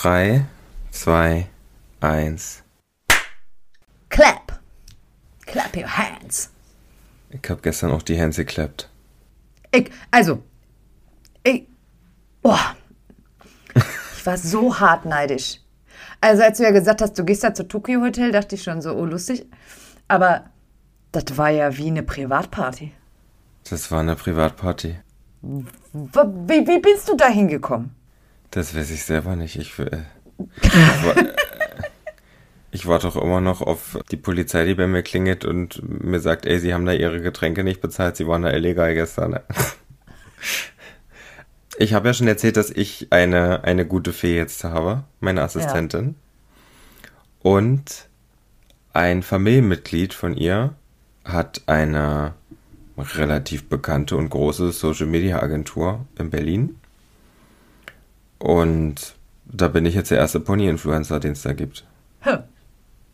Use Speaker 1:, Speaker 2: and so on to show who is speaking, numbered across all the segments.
Speaker 1: 3, 2, 1.
Speaker 2: Clap. Clap your hands.
Speaker 1: Ich habe gestern auch die Hände geklappt.
Speaker 2: Ich, also, ich, boah, ich war so hart neidisch. Also als du ja gesagt hast, du gehst da zu Tokyo Hotel, dachte ich schon so, oh lustig. Aber das war ja wie eine Privatparty.
Speaker 1: Das war eine Privatparty.
Speaker 2: Wie, wie bist du da hingekommen?
Speaker 1: Das weiß ich selber nicht. Ich, äh, ich, war, äh, ich warte doch immer noch auf die Polizei, die bei mir klingelt und mir sagt, ey, sie haben da ihre Getränke nicht bezahlt, sie waren da illegal gestern. Ich habe ja schon erzählt, dass ich eine, eine gute Fee jetzt habe, meine Assistentin. Ja. Und ein Familienmitglied von ihr hat eine relativ bekannte und große Social Media Agentur in Berlin. Und da bin ich jetzt der erste Pony-Influencer, den es da gibt. Huh.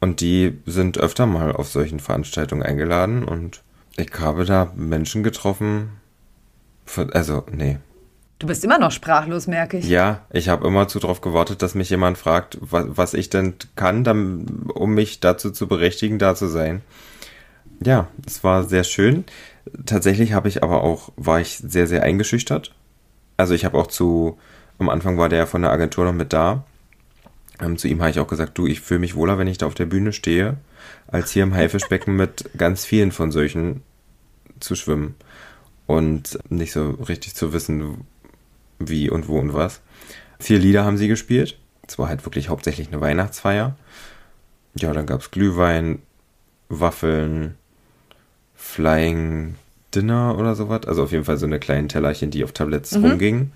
Speaker 1: Und die sind öfter mal auf solchen Veranstaltungen eingeladen und ich habe da Menschen getroffen. Also, nee.
Speaker 2: Du bist immer noch sprachlos, merke ich.
Speaker 1: Ja, ich habe immer zu darauf gewartet, dass mich jemand fragt, was, was ich denn kann, dann, um mich dazu zu berechtigen, da zu sein. Ja, es war sehr schön. Tatsächlich habe ich aber auch, war ich sehr, sehr eingeschüchtert. Also ich habe auch zu, am Anfang war der von der Agentur noch mit da. Ähm, zu ihm habe ich auch gesagt, du, ich fühle mich wohler, wenn ich da auf der Bühne stehe, als hier im Haifischbecken mit ganz vielen von solchen zu schwimmen. Und nicht so richtig zu wissen, wie und wo und was. Vier Lieder haben sie gespielt. Es war halt wirklich hauptsächlich eine Weihnachtsfeier. Ja, dann gab es Glühwein, Waffeln, Flying Dinner oder sowas. Also auf jeden Fall so eine kleinen Tellerchen, die auf Tabletts mhm. rumgingen.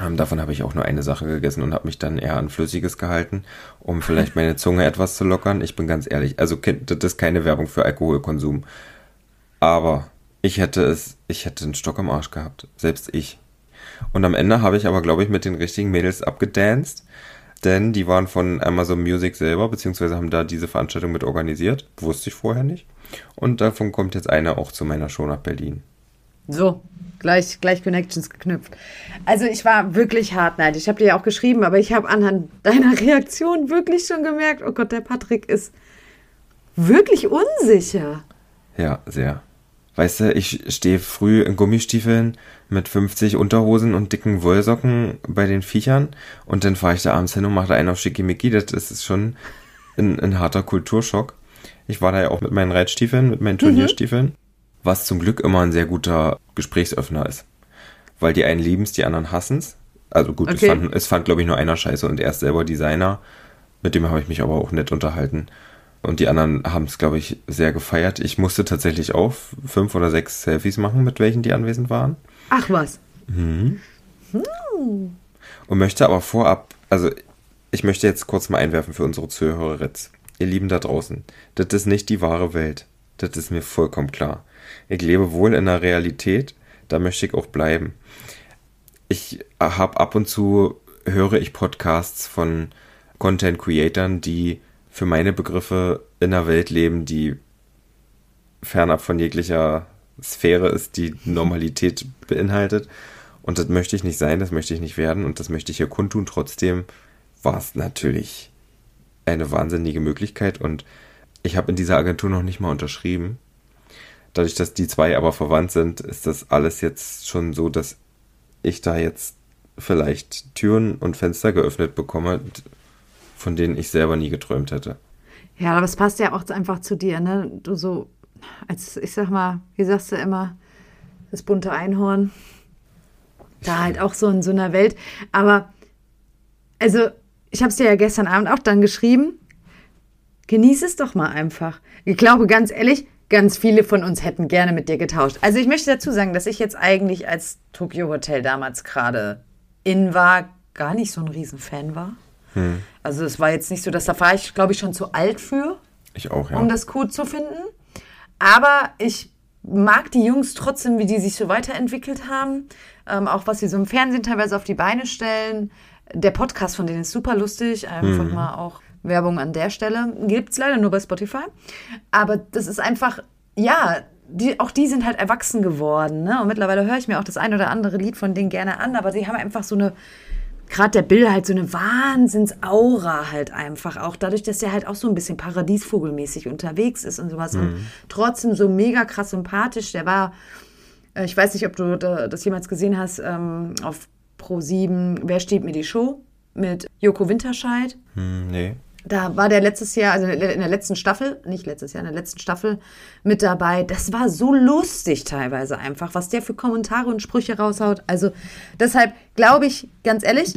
Speaker 1: Ähm, davon habe ich auch nur eine Sache gegessen und habe mich dann eher an Flüssiges gehalten, um vielleicht meine Zunge etwas zu lockern. Ich bin ganz ehrlich, also das ist keine Werbung für Alkoholkonsum. Aber ich hätte es, ich hätte einen Stock am Arsch gehabt. Selbst ich. Und am Ende habe ich aber, glaube ich, mit den richtigen Mädels abgedanced. Denn die waren von Amazon Music selber, beziehungsweise haben da diese Veranstaltung mit organisiert. Wusste ich vorher nicht. Und davon kommt jetzt einer auch zu meiner Show nach Berlin.
Speaker 2: So, gleich, gleich Connections geknüpft. Also ich war wirklich hartneidig. Ich habe dir ja auch geschrieben, aber ich habe anhand deiner Reaktion wirklich schon gemerkt, oh Gott, der Patrick ist wirklich unsicher.
Speaker 1: Ja, sehr. Weißt du, ich stehe früh in Gummistiefeln mit 50 Unterhosen und dicken Wollsocken bei den Viechern und dann fahre ich da abends hin und mache da einen auf Schickimicki. Das ist schon ein, ein, harter Kulturschock. Ich war da ja auch mit meinen Reitstiefeln, mit meinen Turnierstiefeln, mhm. Was zum Glück immer ein sehr guter Gesprächsöffner ist. Weil die einen lieben es, die anderen hassen es. Also gut, okay. es fand, es fand glaube ich nur einer scheiße und er ist selber Designer. Mit dem habe ich mich aber auch nett unterhalten. Und die anderen haben es, glaube ich, sehr gefeiert. Ich musste tatsächlich auch fünf oder sechs Selfies machen, mit welchen die anwesend waren.
Speaker 2: Ach was. Mhm.
Speaker 1: Hm. Und möchte aber vorab, also ich möchte jetzt kurz mal einwerfen für unsere Zuhörer. Ihr Lieben da draußen, das ist nicht die wahre Welt. Das ist mir vollkommen klar. Ich lebe wohl in der Realität, da möchte ich auch bleiben. Ich habe ab und zu höre ich Podcasts von Content Creatern, die für meine Begriffe in einer Welt leben, die fernab von jeglicher Sphäre ist, die Normalität beinhaltet. Und das möchte ich nicht sein, das möchte ich nicht werden und das möchte ich hier kundtun. Trotzdem war es natürlich eine wahnsinnige Möglichkeit und ich habe in dieser Agentur noch nicht mal unterschrieben. Dadurch, dass die zwei aber verwandt sind, ist das alles jetzt schon so, dass ich da jetzt vielleicht Türen und Fenster geöffnet bekomme, von denen ich selber nie geträumt hätte.
Speaker 2: Ja, aber es passt ja auch einfach zu dir, ne? Du so, als ich sag mal, wie sagst du immer, das bunte Einhorn. Da halt auch so in so einer Welt. Aber, also, ich habe es dir ja gestern Abend auch dann geschrieben. Genieß es doch mal einfach. Ich glaube, ganz ehrlich, ganz viele von uns hätten gerne mit dir getauscht. Also, ich möchte dazu sagen, dass ich jetzt eigentlich als Tokyo Hotel damals gerade in war, gar nicht so ein Riesenfan war. Hm. Also es war jetzt nicht so, dass da war ich, glaube ich, schon zu alt für.
Speaker 1: Ich auch, ja.
Speaker 2: Um das cool zu finden. Aber ich mag die Jungs trotzdem, wie die sich so weiterentwickelt haben. Ähm, auch was sie so im Fernsehen teilweise auf die Beine stellen. Der Podcast von denen ist super lustig. Einfach hm. mal auch Werbung an der Stelle. Gibt es leider nur bei Spotify. Aber das ist einfach, ja, die, auch die sind halt erwachsen geworden. Ne? Und mittlerweile höre ich mir auch das ein oder andere Lied von denen gerne an. Aber die haben einfach so eine gerade der Bill halt so eine Wahnsinnsaura halt einfach auch. Dadurch, dass er halt auch so ein bisschen paradiesvogelmäßig unterwegs ist und sowas. Und trotzdem so mega krass sympathisch. Der war, äh, ich weiß nicht, ob du da- das jemals gesehen hast, ähm, auf Pro 7, Wer steht mir die Show? Mit Joko Winterscheid.
Speaker 1: Hm, nee.
Speaker 2: Da war der letztes Jahr, also in der letzten Staffel, nicht letztes Jahr, in der letzten Staffel mit dabei. Das war so lustig teilweise einfach, was der für Kommentare und Sprüche raushaut. Also deshalb glaube ich, ganz ehrlich,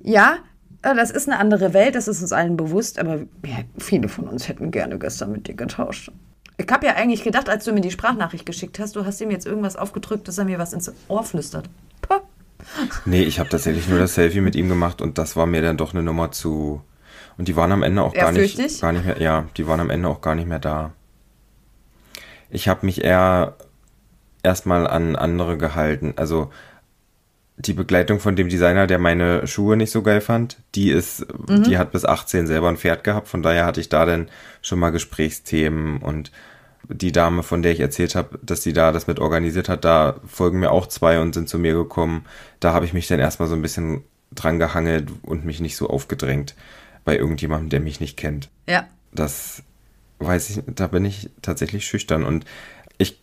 Speaker 2: ja, äh, das ist eine andere Welt, das ist uns allen bewusst, aber ja, viele von uns hätten gerne gestern mit dir getauscht. Ich habe ja eigentlich gedacht, als du mir die Sprachnachricht geschickt hast, du hast ihm jetzt irgendwas aufgedrückt, dass er mir was ins Ohr flüstert. Puh.
Speaker 1: Nee, ich habe tatsächlich nur das Selfie mit ihm gemacht und das war mir dann doch eine Nummer zu. Und die waren am Ende auch gar nicht, gar nicht mehr. Ja, die waren am Ende auch gar nicht mehr da. Ich habe mich eher erstmal an andere gehalten. Also die Begleitung von dem Designer, der meine Schuhe nicht so geil fand, die ist, die hat bis 18 selber ein Pferd gehabt. Von daher hatte ich da dann schon mal Gesprächsthemen und die Dame, von der ich erzählt habe, dass sie da das mit organisiert hat, da folgen mir auch zwei und sind zu mir gekommen. Da habe ich mich dann erstmal so ein bisschen dran gehangelt und mich nicht so aufgedrängt bei irgendjemandem, der mich nicht kennt.
Speaker 2: Ja,
Speaker 1: Das weiß ich, da bin ich tatsächlich schüchtern und ich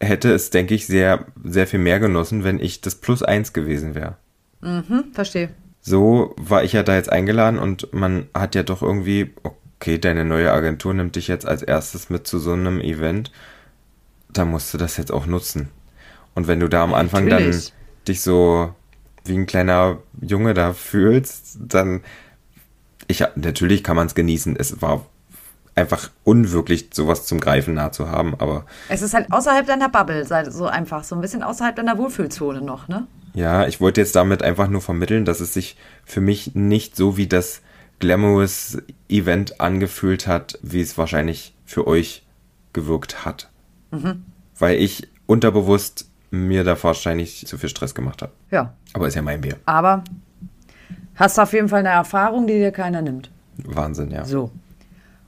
Speaker 1: hätte es, denke ich, sehr, sehr viel mehr genossen, wenn ich das Plus eins gewesen wäre.
Speaker 2: hm, verstehe.
Speaker 1: So war ich ja da jetzt eingeladen und man hat ja doch irgendwie, okay, deine neue Agentur nimmt dich jetzt als erstes mit zu so einem Event, da musst du das jetzt auch nutzen. Und wenn du da am Anfang
Speaker 2: Natürlich.
Speaker 1: dann dich so wie ein kleiner Junge da fühlst, dann ich natürlich kann man es genießen. Es war einfach unwirklich, sowas zum Greifen nah zu haben, aber
Speaker 2: Es ist halt außerhalb deiner Bubble, so einfach, so ein bisschen außerhalb deiner Wohlfühlzone noch, ne?
Speaker 1: Ja, ich wollte jetzt damit einfach nur vermitteln, dass es sich für mich nicht so wie das glamorous Event angefühlt hat, wie es wahrscheinlich für euch gewirkt hat. Weil ich unterbewusst mir da wahrscheinlich zu viel Stress gemacht habe.
Speaker 2: Ja,
Speaker 1: Aber ist ja mein Bier.
Speaker 2: aber hast auf jeden Fall eine Erfahrung, die dir keiner nimmt.
Speaker 1: Wahnsinn, ja.
Speaker 2: So.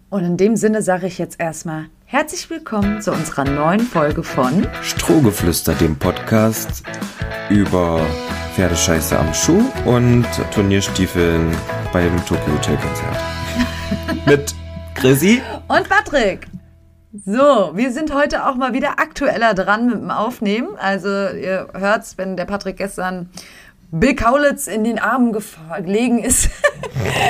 Speaker 2: Und in dem Sinne sage ich jetzt erstmal herzlich willkommen zu unserer neuen Folge von
Speaker 1: Strohgeflüster, dem Podcast über Pferdescheiße am Schuh und Turnierstiefeln beim Tokyo Hotel Konzert. Mit Chrissy.
Speaker 2: und Patrick. So, wir sind heute auch mal wieder aktueller dran mit dem Aufnehmen. Also ihr hört's, wenn der Patrick gestern Bill Kaulitz in den Armen gelegen ist.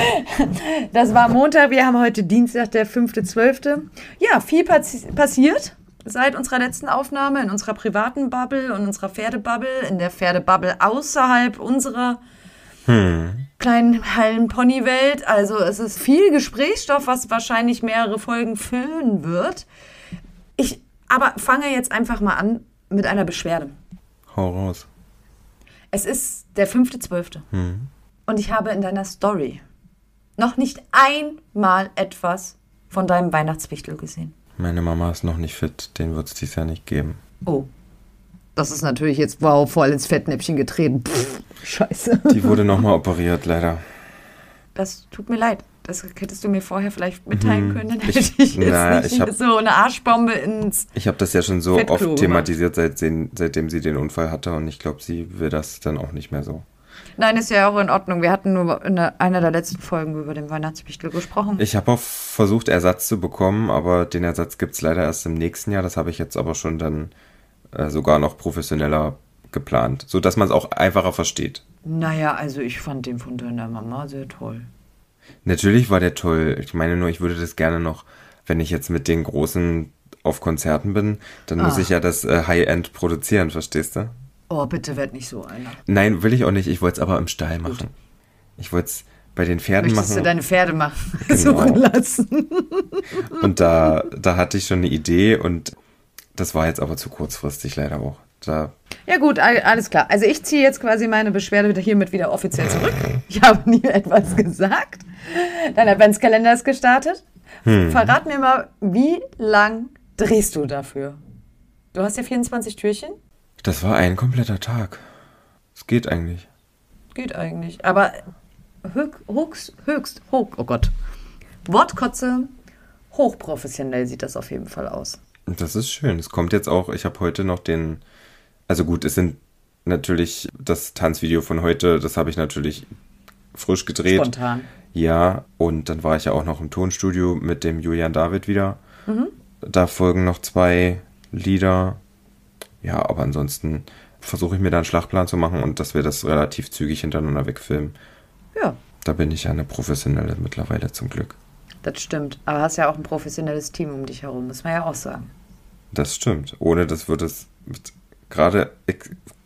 Speaker 2: das war Montag, wir haben heute Dienstag, der 5.12. Ja, viel passi passiert seit unserer letzten Aufnahme in unserer privaten Bubble und unserer Pferdebubble, in der Pferdebubble außerhalb unserer kleinen heilen Ponywelt. Also es ist viel Gesprächsstoff, was wahrscheinlich mehrere Folgen füllen wird. Ich aber fange jetzt einfach mal an mit einer Beschwerde.
Speaker 1: Hau raus.
Speaker 2: Es ist der 5.12. Und ich habe in deiner Story noch nicht einmal etwas von deinem Weihnachtswichtel gesehen.
Speaker 1: Meine Mama ist noch nicht fit, den wird es dieses Jahr nicht geben.
Speaker 2: Oh. Das ist natürlich jetzt, wow, voll ins Fettnäpfchen getreten. Pff, scheiße.
Speaker 1: Die wurde nochmal operiert, leider.
Speaker 2: Das tut mir leid. Das hättest du mir vorher vielleicht mitteilen können. Dann hätte ich,
Speaker 1: Ich-
Speaker 2: jetzt
Speaker 1: na,
Speaker 2: nicht
Speaker 1: ich hab-
Speaker 2: so eine Arschbombe ins.
Speaker 1: Ich habe das ja schon so
Speaker 2: Fettklo
Speaker 1: oft thematisiert, seitdem, seitdem sie den Unfall hatte und ich glaube, sie will das dann auch nicht mehr so.
Speaker 2: Nein, ist ja auch in Ordnung. Wir hatten nur in einer der letzten Folgen über den Weihnachtswichtel gesprochen.
Speaker 1: Ich habe auch versucht, Ersatz zu bekommen, aber den Ersatz gibt's leider erst im nächsten Jahr. Das habe ich jetzt aber schon dann äh, sogar noch professioneller geplant, so dass man es auch einfacher versteht.
Speaker 2: naja, also ich fand den von deiner Mama sehr toll.
Speaker 1: Natürlich war der toll. Ich meine nur, ich würde das gerne noch, wenn ich jetzt mit den Großen auf Konzerten bin, dann muss
Speaker 2: Ah.
Speaker 1: ich ja das äh, High-End produzieren, verstehst du?
Speaker 2: Oh, bitte werd nicht so einer.
Speaker 1: Nein, will ich auch nicht. Ich wollte es aber im Stall machen. Ich wollte es bei den Pferden
Speaker 2: Möchtest du
Speaker 1: machen.
Speaker 2: deine Pferde machen?
Speaker 1: Genau.
Speaker 2: Suchen lassen.
Speaker 1: Und da, da hatte ich schon eine Idee und das war jetzt aber zu kurzfristig leider auch. Da,
Speaker 2: Ja gut, all- alles klar. Also ich ziehe jetzt quasi meine Beschwerde wieder hiermit wieder offiziell zurück. Ich habe nie etwas gesagt. Dein Adventskalender ist gestartet. Verrat mir mal, wie lang drehst du dafür? Du hast ja 24 Türchen.
Speaker 1: das war ein kompletter Tag. Es geht eigentlich.
Speaker 2: Geht eigentlich. Aber höch, höchst, höchst, hoch, oh Gott. Wortkotze, hochprofessionell sieht das auf jeden Fall aus.
Speaker 1: Das ist schön. Es kommt jetzt auch, ich habe heute noch den, also gut, es sind natürlich das Tanzvideo von heute, das habe ich natürlich frisch gedreht.
Speaker 2: Spontan.
Speaker 1: Ja, und dann war ich ja auch noch im Tonstudio mit dem Julian David wieder. Da folgen noch zwei Lieder. Ja, aber ansonsten versuche ich mir da einen Schlachtplan zu machen und dass wir das relativ zügig hintereinander wegfilmen.
Speaker 2: Ja,
Speaker 1: Da bin ich ja eine professionelle mittlerweile zum Glück.
Speaker 2: das stimmt. Aber hast ja auch ein professionelles Team um dich herum, muss man ja auch sagen.
Speaker 1: Das stimmt. Ohne das würde es mit- gerade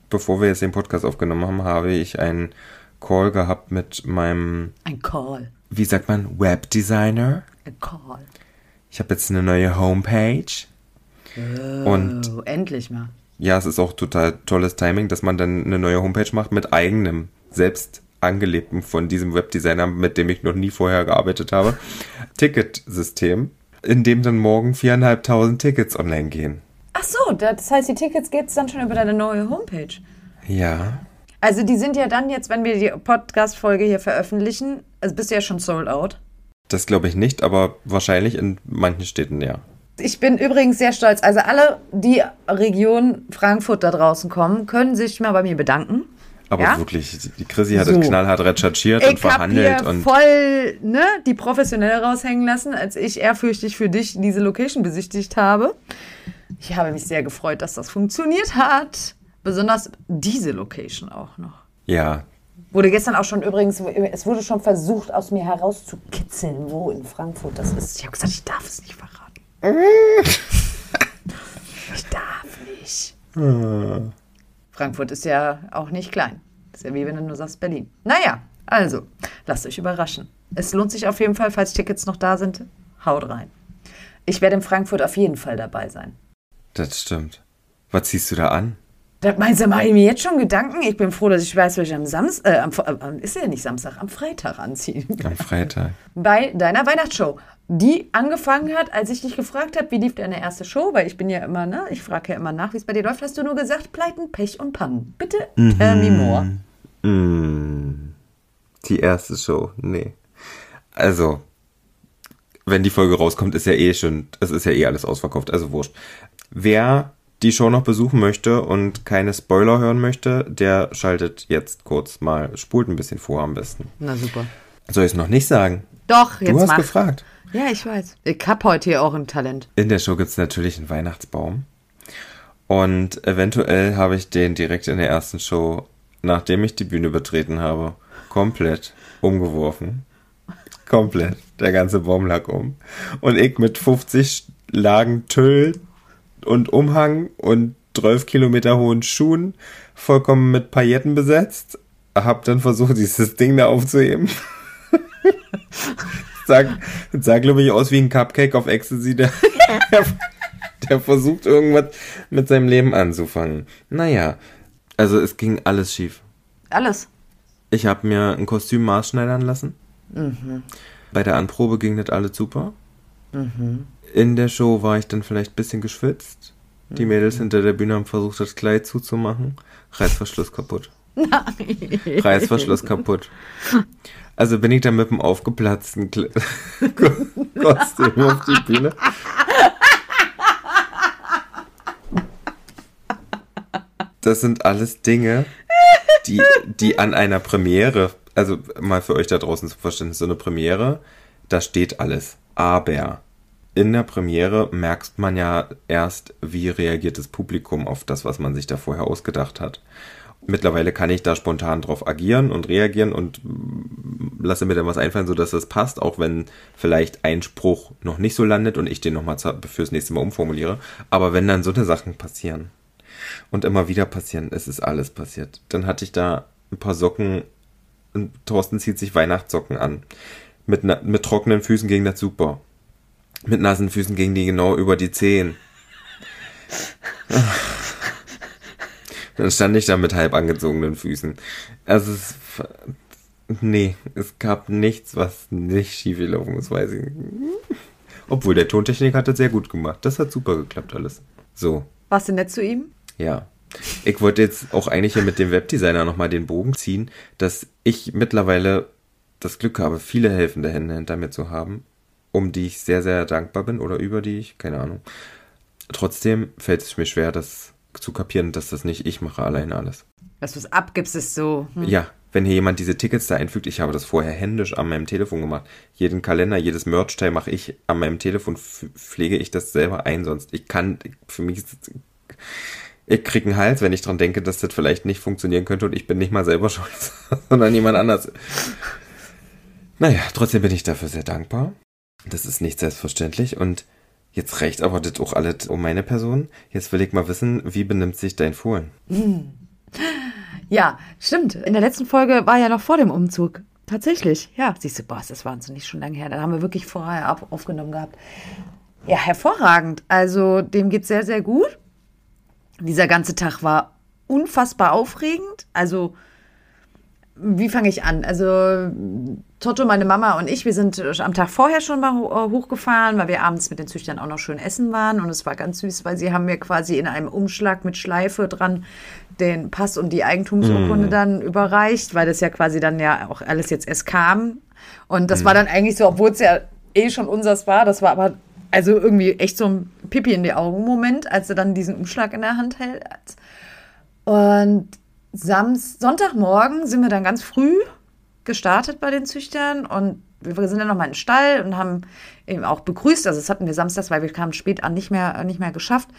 Speaker 1: bevor wir jetzt den Podcast aufgenommen haben, habe ich einen Call gehabt mit meinem,
Speaker 2: Ein Call.
Speaker 1: wie sagt man, Webdesigner.
Speaker 2: Ein Call.
Speaker 1: Ich habe jetzt eine neue Homepage. Und
Speaker 2: Oh, endlich mal.
Speaker 1: ja, es ist auch total tolles Timing, dass man dann eine neue Homepage macht mit eigenem, selbst angelebten von diesem Webdesigner, mit dem ich noch nie vorher gearbeitet habe, Ticketsystem, in dem dann morgen viereinhalbtausend Tickets online gehen.
Speaker 2: Ach so, das heißt, die Tickets geht's dann schon über deine neue Homepage.
Speaker 1: Ja,
Speaker 2: Also die sind ja dann jetzt, wenn wir die Podcast-Folge hier veröffentlichen, also bist du ja schon sold out.
Speaker 1: das glaube ich nicht, aber wahrscheinlich in manchen Städten ja.
Speaker 2: Ich bin übrigens sehr stolz. Also alle, die Region Frankfurt da draußen kommen, können sich mal bei mir bedanken.
Speaker 1: Aber
Speaker 2: Ja?
Speaker 1: wirklich, die Chrissy hat
Speaker 2: So.
Speaker 1: es knallhart recherchiert und
Speaker 2: Ich habe
Speaker 1: verhandelt
Speaker 2: hier
Speaker 1: und
Speaker 2: voll ne, die Professionelle raushängen lassen, als ich ehrfürchtig für dich diese Location besichtigt habe. Ich habe mich sehr gefreut, dass das funktioniert hat. Besonders diese Location auch noch.
Speaker 1: ja,
Speaker 2: Wurde gestern auch schon übrigens, es wurde schon versucht, aus mir herauszukitzeln, wo in Frankfurt das ist. Ich habe gesagt, ich darf es nicht verraten. ich darf nicht. Frankfurt ist ja auch nicht klein. ist ja wie wenn du nur sagst Berlin. Naja, also, lasst euch überraschen. Es lohnt sich auf jeden Fall, falls Tickets noch da sind, haut rein. Ich werde in Frankfurt auf jeden Fall dabei sein.
Speaker 1: Das stimmt. Was ziehst du da an?
Speaker 2: Das meinst du, mache ich mir jetzt schon Gedanken? Ich bin froh, dass ich weiß, was ich am Samstag, äh, am, äh, ist ja nicht Samstag, am Freitag anziehen.
Speaker 1: Am Freitag.
Speaker 2: Bei deiner Weihnachtsshow, die angefangen hat, als ich dich gefragt habe, wie lief deine erste Show, weil ich bin ja immer, ne, ich frage ja immer nach, wie es bei dir läuft, hast du nur gesagt, Pleiten, Pech und Pannen. Bitte tell me more.
Speaker 1: Mm, die erste Show, nee. Also, wenn die Folge rauskommt, ist ja eh schon, es ist ja eh alles ausverkauft, also wurscht. Wer die Show noch besuchen möchte und keine Spoiler hören möchte, der schaltet jetzt kurz mal, spult ein bisschen vor am besten.
Speaker 2: Na super.
Speaker 1: Soll ich es noch nicht sagen?
Speaker 2: Doch, jetzt
Speaker 1: du hast
Speaker 2: mach.
Speaker 1: gefragt.
Speaker 2: Ja, ich weiß. Ich hab heute hier auch ein Talent.
Speaker 1: In der Show gibt es natürlich einen Weihnachtsbaum. Und eventuell habe ich den direkt in der ersten Show, nachdem ich die Bühne betreten habe, komplett umgeworfen. Komplett. Der ganze Baum lag um. Und ich mit 50 Lagen Tüll und Umhang und 12 Kilometer hohen Schuhen, vollkommen mit Pailletten besetzt, hab dann versucht, dieses Ding da aufzuheben. sah, sah glaube ich, aus wie ein Cupcake auf Ecstasy, der, der versucht, irgendwas mit seinem Leben anzufangen. Naja, also es ging alles schief.
Speaker 2: Alles.
Speaker 1: Ich habe mir ein Kostüm maßschneidern lassen. Bei der Anprobe ging das alles super. In der Show war ich dann vielleicht ein bisschen geschwitzt. Die Mädels hinter der Bühne haben versucht, das Kleid zuzumachen. Reißverschluss kaputt.
Speaker 2: Nein.
Speaker 1: Reißverschluss kaputt. Also bin ich dann mit dem aufgeplatzten Kle Kostüm auf die Bühne. Das sind alles Dinge, die, die an einer Premiere, also mal für euch da draußen zu verstehen, so eine Premiere, da steht alles. Aber in der Premiere merkt man ja erst, wie reagiert das Publikum auf das, was man sich da vorher ausgedacht hat. Mittlerweile kann ich da spontan drauf agieren und reagieren und lasse mir dann was einfallen, sodass das passt, auch wenn vielleicht ein Spruch noch nicht so landet und ich den nochmal fürs nächste Mal umformuliere. Aber wenn dann so eine Sachen passieren und immer wieder passieren, es ist alles passiert. Dann hatte ich da ein paar Socken und Thorsten zieht sich Weihnachtssocken an. Mit, mit trockenen Füßen ging das super. Mit nassen Füßen ging die genau über die Zehen. Dann stand ich da mit halb angezogenen Füßen. Also es, nee, es gab nichts, was nicht schief gelaufen ist, weiß ich nicht. Obwohl der Tontechnik hat das sehr gut gemacht. Das hat super geklappt alles. So,
Speaker 2: Warst du nett zu ihm?
Speaker 1: ja. Ich wollte jetzt auch eigentlich hier mit dem Webdesigner nochmal den Bogen ziehen, dass ich mittlerweile das Glück habe, viele helfende Hände hinter mir zu haben, um die ich sehr, sehr dankbar bin oder über die ich, keine Ahnung. Trotzdem fällt es mir schwer, das zu kapieren, dass das nicht ich mache allein alles.
Speaker 2: Dass du es abgibst, ist so.
Speaker 1: Hm. Ja, wenn hier jemand diese Tickets da einfügt, ich habe das vorher händisch an meinem Telefon gemacht. Jeden Kalender, jedes Merch-Teil mache ich an meinem Telefon, pflege ich das selber ein, sonst ich kann, für mich ist ich krieg einen Hals, wenn ich dran denke, dass das vielleicht nicht funktionieren könnte und ich bin nicht mal selber schuld, sondern jemand anders. Naja, trotzdem bin ich dafür sehr dankbar. Das ist nicht selbstverständlich und jetzt reicht aber das auch alles um meine Person. Jetzt will ich mal wissen, wie benimmt sich dein Fohlen?
Speaker 2: Ja, stimmt. In der letzten Folge war ja noch vor dem Umzug. Tatsächlich, ja. Siehst du, boah, das ist wahnsinnig schon lange her. Da haben wir wirklich vorher aufgenommen gehabt. Ja, hervorragend. Also dem geht sehr, sehr gut. Dieser ganze Tag war unfassbar aufregend. Also, wie fange ich an? Also, Toto, meine Mama und ich, wir sind am Tag vorher schon mal äh, hochgefahren, weil wir abends mit den Züchtern auch noch schön essen waren. Und es war ganz süß, weil sie haben mir quasi in einem Umschlag mit Schleife dran den Pass und die Eigentumsurkunde mm. dann überreicht, weil das ja quasi dann ja auch alles jetzt erst kam. Und das mm. war dann eigentlich so, obwohl es ja eh schon unseres war, das war aber also irgendwie echt so ein Pipi in die Augen Moment, als er dann diesen Umschlag in der Hand hält. Und Samst Sonntagmorgen sind wir dann ganz früh gestartet bei den Züchtern und wir sind dann nochmal in den Stall und haben eben auch begrüßt. Also das hatten wir samstags, weil wir kamen spät an, nicht mehr, nicht mehr geschafft.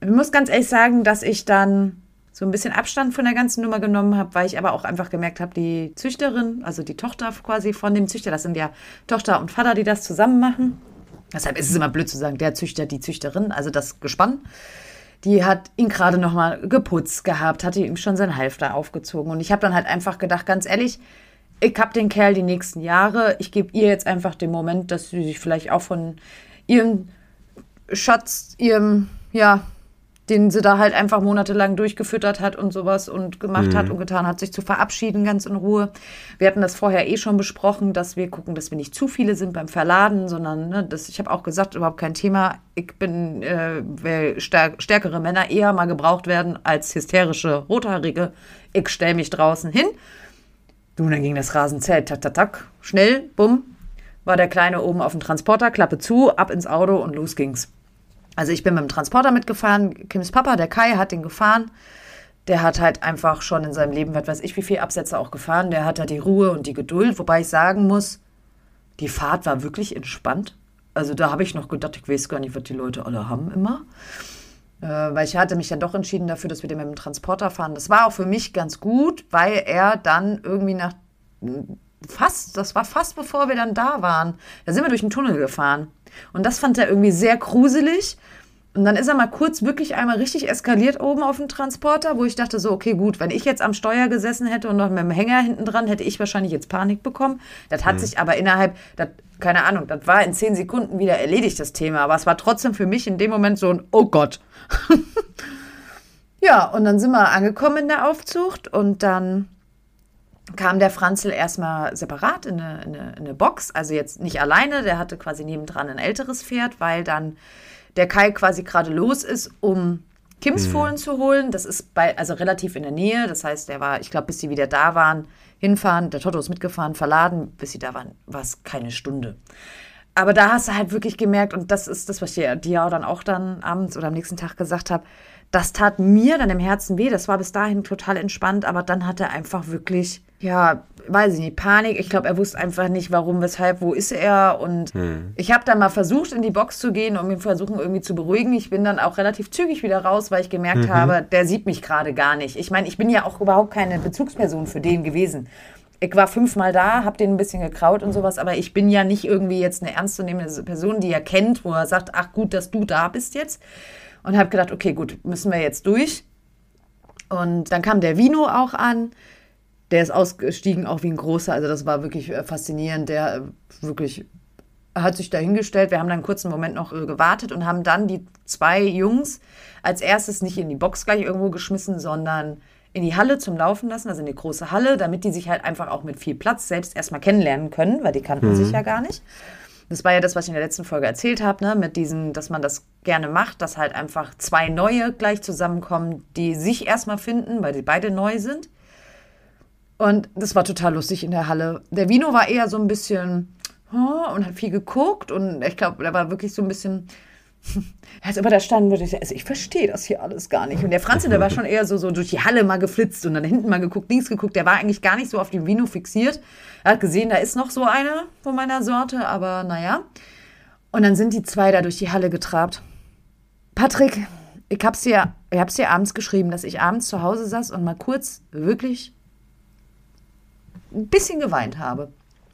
Speaker 2: Ich muss ganz ehrlich sagen, dass ich dann so ein bisschen Abstand von der ganzen Nummer genommen habe, weil ich aber auch einfach gemerkt habe, die Züchterin, also die Tochter quasi von dem Züchter, das sind ja Tochter und Vater, die das zusammen machen. Deshalb ist es immer blöd zu sagen, der Züchter, die Züchterin, also das Gespann. Die hat ihn gerade noch mal geputzt gehabt, hatte ihm schon sein Halfter aufgezogen. Und ich habe dann halt einfach gedacht, ganz ehrlich, ich habe den Kerl die nächsten Jahre. Ich gebe ihr jetzt einfach den Moment, dass sie sich vielleicht auch von ihrem Schatz, ihrem, ja, den sie da halt einfach monatelang durchgefüttert hat und sowas und gemacht mhm. hat und getan hat, sich zu verabschieden, ganz in Ruhe. Wir hatten das vorher eh schon besprochen, dass wir gucken, dass wir nicht zu viele sind beim Verladen, sondern ne, das, ich habe auch gesagt, überhaupt kein Thema. Ich bin, äh, weil stärk stärkere Männer eher mal gebraucht werden als hysterische Rothaarige. Ich stelle mich draußen hin. Du, dann ging das Rasenzelt, tak, tak, tak, schnell, bumm, war der Kleine oben auf dem Transporter, Klappe zu, ab ins Auto und los ging's. Also ich bin mit dem Transporter mitgefahren. Kims Papa, der Kai, hat den gefahren. Der hat halt einfach schon in seinem Leben, was weiß ich, wie viele Absätze auch gefahren. Der hat da die Ruhe und die Geduld. Wobei ich sagen muss, die Fahrt war wirklich entspannt. Also da habe ich noch gedacht, ich weiß gar nicht, was die Leute alle haben immer. Äh, weil ich hatte mich dann doch entschieden dafür, dass wir den mit dem Transporter fahren. Das war auch für mich ganz gut, weil er dann irgendwie nach fast, das war fast bevor wir dann da waren. Da sind wir durch den Tunnel gefahren. Und das fand er irgendwie sehr gruselig. Und dann ist er mal kurz wirklich einmal richtig eskaliert oben auf dem Transporter, wo ich dachte so, okay, gut, wenn ich jetzt am Steuer gesessen hätte und noch mit dem Hänger hinten dran, hätte ich wahrscheinlich jetzt Panik bekommen. Das hat mhm. sich aber innerhalb, das, keine Ahnung, das war in zehn Sekunden wieder erledigt, das Thema. Aber es war trotzdem für mich in dem Moment so ein, oh Gott. ja, und dann sind wir angekommen in der Aufzucht und dann kam der Franzl erstmal separat in eine, in, eine, in eine, Box, also jetzt nicht alleine, der hatte quasi nebendran ein älteres Pferd, weil dann der Kai quasi gerade los ist, um Kims mhm. Fohlen zu holen. Das ist bei, also relativ in der Nähe, das heißt, der war, ich glaube, bis sie wieder da waren, hinfahren, der Toto ist mitgefahren, verladen, bis sie da waren, war es keine Stunde. Aber da hast du halt wirklich gemerkt, und das ist das, was ich dir dann auch dann abends oder am nächsten Tag gesagt habe, das tat mir dann im Herzen weh. Das war bis dahin total entspannt, aber dann hat er einfach wirklich ja, weiß ich nicht, Panik. Ich glaube, er wusste einfach nicht, warum, weshalb, wo ist er. Und hm. ich habe dann mal versucht, in die Box zu gehen, um ihn versuchen irgendwie zu beruhigen. Ich bin dann auch relativ zügig wieder raus, weil ich gemerkt mhm. habe, der sieht mich gerade gar nicht. Ich meine, ich bin ja auch überhaupt keine Bezugsperson für den gewesen. Ich war fünfmal da, habe den ein bisschen gekraut und sowas, aber ich bin ja nicht irgendwie jetzt eine ernstzunehmende Person, die er kennt, wo er sagt, ach gut, dass du da bist jetzt. Und habe gedacht, okay, gut, müssen wir jetzt durch. Und dann kam der Vino auch an der ist ausgestiegen, auch wie ein großer. Also das war wirklich äh, faszinierend. Der äh, wirklich hat sich dahingestellt. Wir haben dann einen kurzen Moment noch äh, gewartet und haben dann die zwei Jungs als erstes nicht in die Box gleich irgendwo geschmissen, sondern in die Halle zum Laufen lassen, also in die große Halle, damit die sich halt einfach auch mit viel Platz selbst erstmal kennenlernen können, weil die kannten mhm. sich ja gar nicht. Das war ja das, was ich in der letzten Folge erzählt habe, ne? mit diesem, dass man das gerne macht, dass halt einfach zwei neue gleich zusammenkommen, die sich erstmal finden, weil die beide neu sind. Und das war total lustig in der Halle. Der Vino war eher so ein bisschen oh, und hat viel geguckt und ich glaube, der war wirklich so ein bisschen Also, aber da standen wir, also ich verstehe das hier alles gar nicht. Und der Franze, der war schon eher so, so durch die Halle mal geflitzt und dann hinten mal geguckt, links geguckt. Der war eigentlich gar nicht so auf die Vino fixiert. Er hat gesehen, da ist noch so einer von meiner Sorte, aber naja. Und dann sind die zwei da durch die Halle getrabt. Patrick, ich hab's dir, ich hab's dir abends geschrieben, dass ich abends zu Hause saß und mal kurz wirklich ein bisschen geweint habe.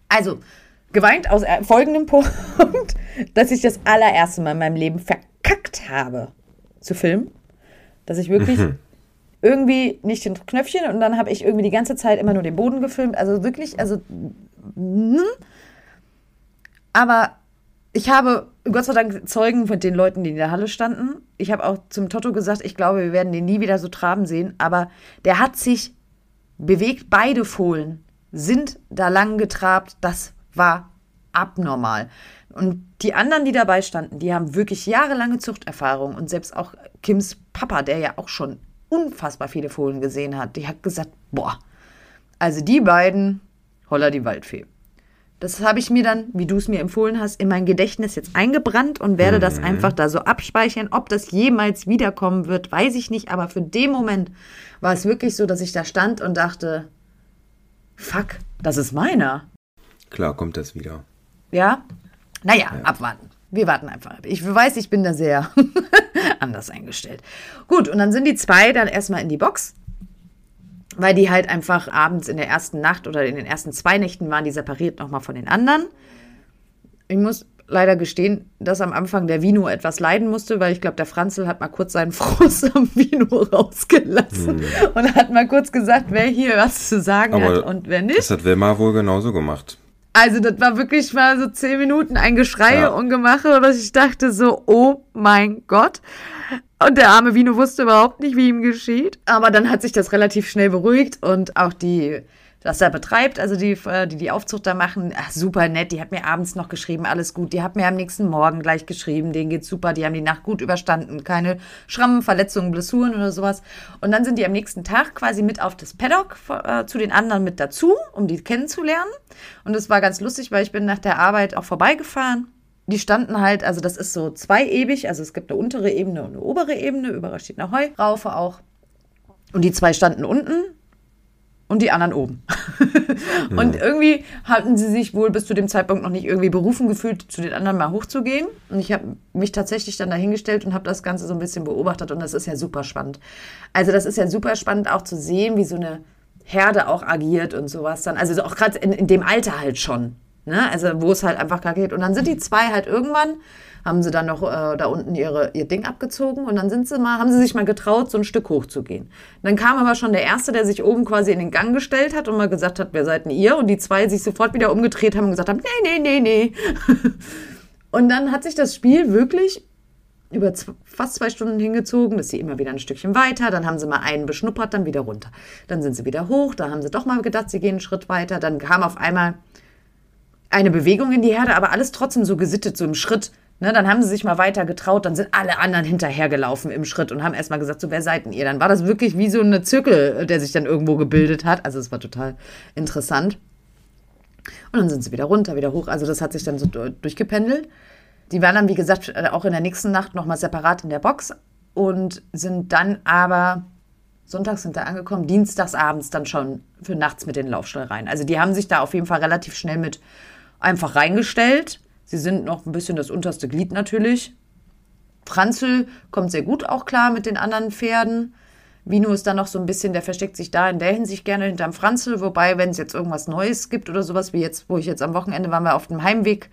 Speaker 2: Also, geweint aus folgendem Punkt, dass ich das allererste Mal in meinem Leben verkackt habe zu filmen. Dass ich wirklich mhm. irgendwie nicht den Knöpfchen und dann habe ich irgendwie die ganze Zeit immer nur den Boden gefilmt. Also wirklich, also. Hm. Aber ich habe Gott sei Dank Zeugen von den Leuten, die in der Halle standen. Ich habe auch zum Toto gesagt, ich glaube, wir werden den nie wieder so traben sehen. Aber der hat sich bewegt. Beide Fohlen sind da lang getrabt. Das war abnormal. Und die anderen, die dabei standen, die haben wirklich jahrelange Zuchterfahrung. Und selbst auch Kims Papa, der ja auch schon unfassbar viele Fohlen gesehen hat, die hat gesagt, boah, also die beiden, holla die Waldfee. Das habe ich mir dann, wie du es mir empfohlen hast, in mein Gedächtnis jetzt eingebrannt und werde mhm. das einfach da so abspeichern. Ob das jemals wiederkommen wird, weiß ich nicht. Aber für den Moment war es wirklich so, dass ich da stand und dachte, fuck, das ist meiner.
Speaker 1: Klar kommt das wieder.
Speaker 2: Ja? Naja, ja. abwarten. Wir warten einfach. Ich weiß, ich bin da sehr anders eingestellt. Gut, und dann sind die zwei dann erstmal in die Box, weil die halt einfach abends in der ersten Nacht oder in den ersten zwei Nächten waren die separiert nochmal von den anderen. Ich muss leider gestehen, dass am Anfang der Vino etwas leiden musste, weil ich glaube, der Franzl hat mal kurz seinen Frust am Vino rausgelassen hm. und hat mal kurz gesagt, wer hier was zu sagen Aber hat und wer nicht.
Speaker 1: Das hat Wilmar wohl genauso gemacht.
Speaker 2: Also das war wirklich mal so zehn Minuten ein Geschrei ja. und Gemache, dass ich dachte so, oh mein Gott. Und der arme Vino wusste überhaupt nicht, wie ihm geschieht. Aber dann hat sich das relativ schnell beruhigt und auch die das da betreibt, also die, äh, die die Aufzucht da machen, ach, super nett. Die hat mir abends noch geschrieben, alles gut. Die hat mir am nächsten Morgen gleich geschrieben, denen geht's super. Die haben die Nacht gut überstanden. Keine Schrammen, Verletzungen, Blessuren oder sowas. Und dann sind die am nächsten Tag quasi mit auf das Paddock äh, zu den anderen mit dazu, um die kennenzulernen. Und das war ganz lustig, weil ich bin nach der Arbeit auch vorbeigefahren die standen halt, also das ist so zweiebig, also es gibt eine untere Ebene und eine obere Ebene, überall steht eine Heuraufe auch. Und die zwei standen unten und die anderen oben. und ja. irgendwie hatten sie sich wohl bis zu dem Zeitpunkt noch nicht irgendwie berufen gefühlt, zu den anderen mal hochzugehen. Und ich habe mich tatsächlich dann dahingestellt und habe das Ganze so ein bisschen beobachtet und das ist ja super spannend. Also das ist ja super spannend auch zu sehen, wie so eine Herde auch agiert und sowas dann. Also auch gerade in, in dem Alter halt schon. Ne? Also wo es halt einfach gar geht. Und dann sind die zwei halt irgendwann haben sie dann noch äh, da unten ihre, ihr Ding abgezogen und dann sind sie mal, haben sie sich mal getraut, so ein Stück hochzugehen. Dann kam aber schon der Erste, der sich oben quasi in den Gang gestellt hat und mal gesagt hat, wer seid denn ihr? Und die zwei sich sofort wieder umgedreht haben und gesagt haben, nee, nee, nee, nee. und dann hat sich das Spiel wirklich über fast zwei Stunden hingezogen, dass sie immer wieder ein Stückchen weiter, dann haben sie mal einen beschnuppert, dann wieder runter. Dann sind sie wieder hoch, da haben sie doch mal gedacht, sie gehen einen Schritt weiter, dann kam auf einmal eine Bewegung in die Herde, aber alles trotzdem so gesittet, so im Schritt. Ne, dann haben sie sich mal weiter getraut, dann sind alle anderen hinterhergelaufen im Schritt und haben erstmal gesagt, so wer seid denn ihr? Dann war das wirklich wie so eine Zirkel, der sich dann irgendwo gebildet hat. Also es war total interessant. Und dann sind sie wieder runter, wieder hoch. Also das hat sich dann so durchgependelt. Die waren dann, wie gesagt, auch in der nächsten Nacht nochmal separat in der Box und sind dann aber sonntags sind da angekommen, dienstags abends dann schon für nachts mit den Laufstall rein. Also die haben sich da auf jeden Fall relativ schnell mit einfach reingestellt Sie sind noch ein bisschen das unterste Glied natürlich. Franzl kommt sehr gut auch klar mit den anderen Pferden. Vino ist dann noch so ein bisschen, der versteckt sich da in der Hinsicht gerne hinterm Franzl. Wobei, wenn es jetzt irgendwas Neues gibt oder sowas, wie jetzt, wo ich jetzt am Wochenende waren wir auf dem Heimweg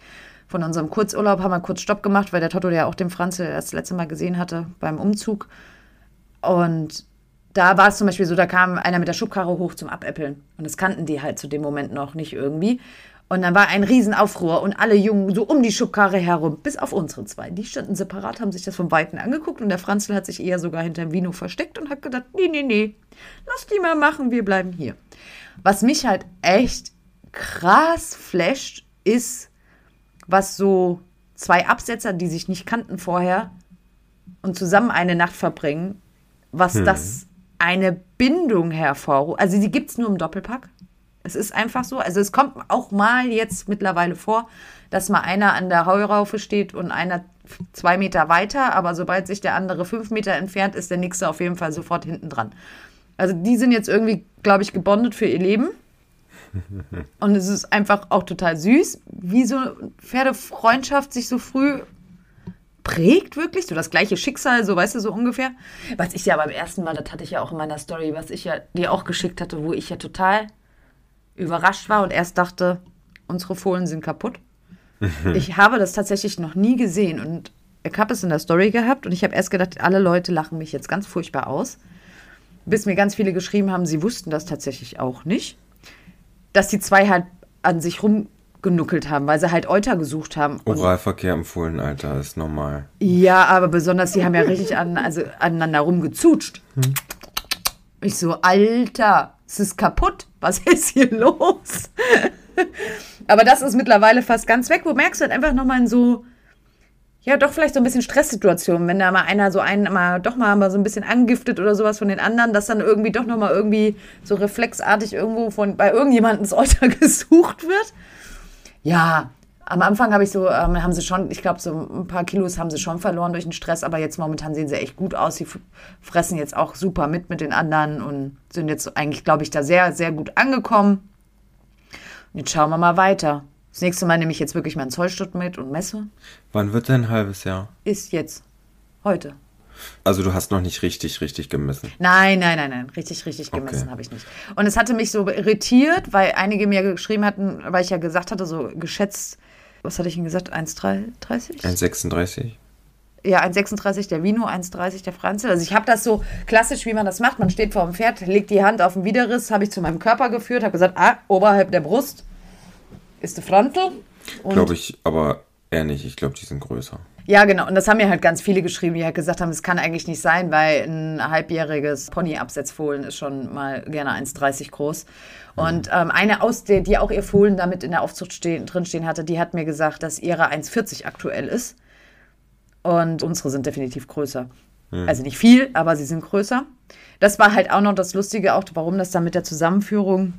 Speaker 2: von unserem Kurzurlaub, haben wir kurz Stopp gemacht, weil der Toto ja auch den Franzl das letzte Mal gesehen hatte beim Umzug. Und da war es zum Beispiel so, da kam einer mit der Schubkarre hoch zum Abäppeln. Und das kannten die halt zu dem Moment noch nicht irgendwie. Und dann war ein Riesenaufruhr und alle Jungen so um die Schubkarre herum, bis auf unsere zwei. Die standen separat, haben sich das vom Weiten angeguckt und der Franzl hat sich eher sogar hinter dem Vino versteckt und hat gedacht, nee, nee, nee, lass die mal machen, wir bleiben hier. Was mich halt echt krass flasht, ist, was so zwei Absetzer, die sich nicht kannten vorher und zusammen eine Nacht verbringen, was hm. das eine Bindung hervorruft. Also die gibt es nur im Doppelpack. Es ist einfach so. Also es kommt auch mal jetzt mittlerweile vor, dass mal einer an der Heuraufe steht und einer zwei Meter weiter, aber sobald sich der andere fünf Meter entfernt, ist der nächste auf jeden Fall sofort hinten dran. Also die sind jetzt irgendwie, glaube ich, gebondet für ihr Leben. Und es ist einfach auch total süß, wie so Pferdefreundschaft sich so früh prägt, wirklich. So das gleiche Schicksal, so weißt du, so ungefähr. Was ich ja beim ersten Mal, das hatte ich ja auch in meiner Story, was ich ja dir auch geschickt hatte, wo ich ja total überrascht war und erst dachte, unsere Fohlen sind kaputt. ich habe das tatsächlich noch nie gesehen und ich habe es in der Story gehabt und ich habe erst gedacht, alle Leute lachen mich jetzt ganz furchtbar aus. Bis mir ganz viele geschrieben haben, sie wussten das tatsächlich auch nicht. Dass die zwei halt an sich rumgenuckelt haben, weil sie halt Euter gesucht haben.
Speaker 1: Oralverkehr im Fohlenalter ist normal.
Speaker 2: Ja, aber besonders, sie haben ja richtig an, also aneinander rumgezutscht. Hm. Ich so, Alter, es ist kaputt. Was ist hier los? Aber das ist mittlerweile fast ganz weg. Wo merkst du halt einfach nochmal in so, ja, doch vielleicht so ein bisschen Stresssituationen, wenn da mal einer so einen mal doch mal, mal so ein bisschen angiftet oder sowas von den anderen, dass dann irgendwie doch nochmal irgendwie so reflexartig irgendwo von bei irgendjemandem das Euter gesucht wird. Ja, am Anfang habe ich so, ähm, haben sie schon, ich glaube, so ein paar Kilos haben sie schon verloren durch den Stress, aber jetzt momentan sehen sie echt gut aus. Sie fressen jetzt auch super mit mit den anderen und sind jetzt eigentlich, glaube ich, da sehr, sehr gut angekommen. Und jetzt schauen wir mal weiter. Das nächste Mal nehme ich jetzt wirklich meinen Zollstock mit und messe.
Speaker 1: Wann wird denn ein halbes Jahr?
Speaker 2: Ist jetzt. Heute.
Speaker 1: Also du hast noch nicht richtig, richtig gemessen.
Speaker 2: Nein, nein, nein, nein. Richtig, richtig gemessen okay. habe ich nicht. Und es hatte mich so irritiert, weil einige mir geschrieben hatten, weil ich ja gesagt hatte, so geschätzt, was hatte ich Ihnen gesagt, 1,30?
Speaker 1: 1,36.
Speaker 2: Ja, 1,36 der Vino, 1,30 der Franzl. Also ich habe das so klassisch, wie man das macht. Man steht vor dem Pferd, legt die Hand auf den Widerriss, habe ich zu meinem Körper geführt, habe gesagt, ah, oberhalb der Brust ist der Franzl.
Speaker 1: Glaube ich aber eher nicht. Ich glaube, die sind größer.
Speaker 2: Ja, genau. Und das haben mir halt ganz viele geschrieben, die halt gesagt haben, es kann eigentlich nicht sein, weil ein halbjähriges Pony-Absetzfohlen ist schon mal gerne 1,30 groß. Und ähm, eine aus der, die auch ihr Fohlen damit in der Aufzucht stehen, drinstehen hatte, die hat mir gesagt, dass ihre 1,40 aktuell ist. Und unsere sind definitiv größer. Mhm. Also nicht viel, aber sie sind größer. Das war halt auch noch das Lustige, auch warum das dann mit der Zusammenführung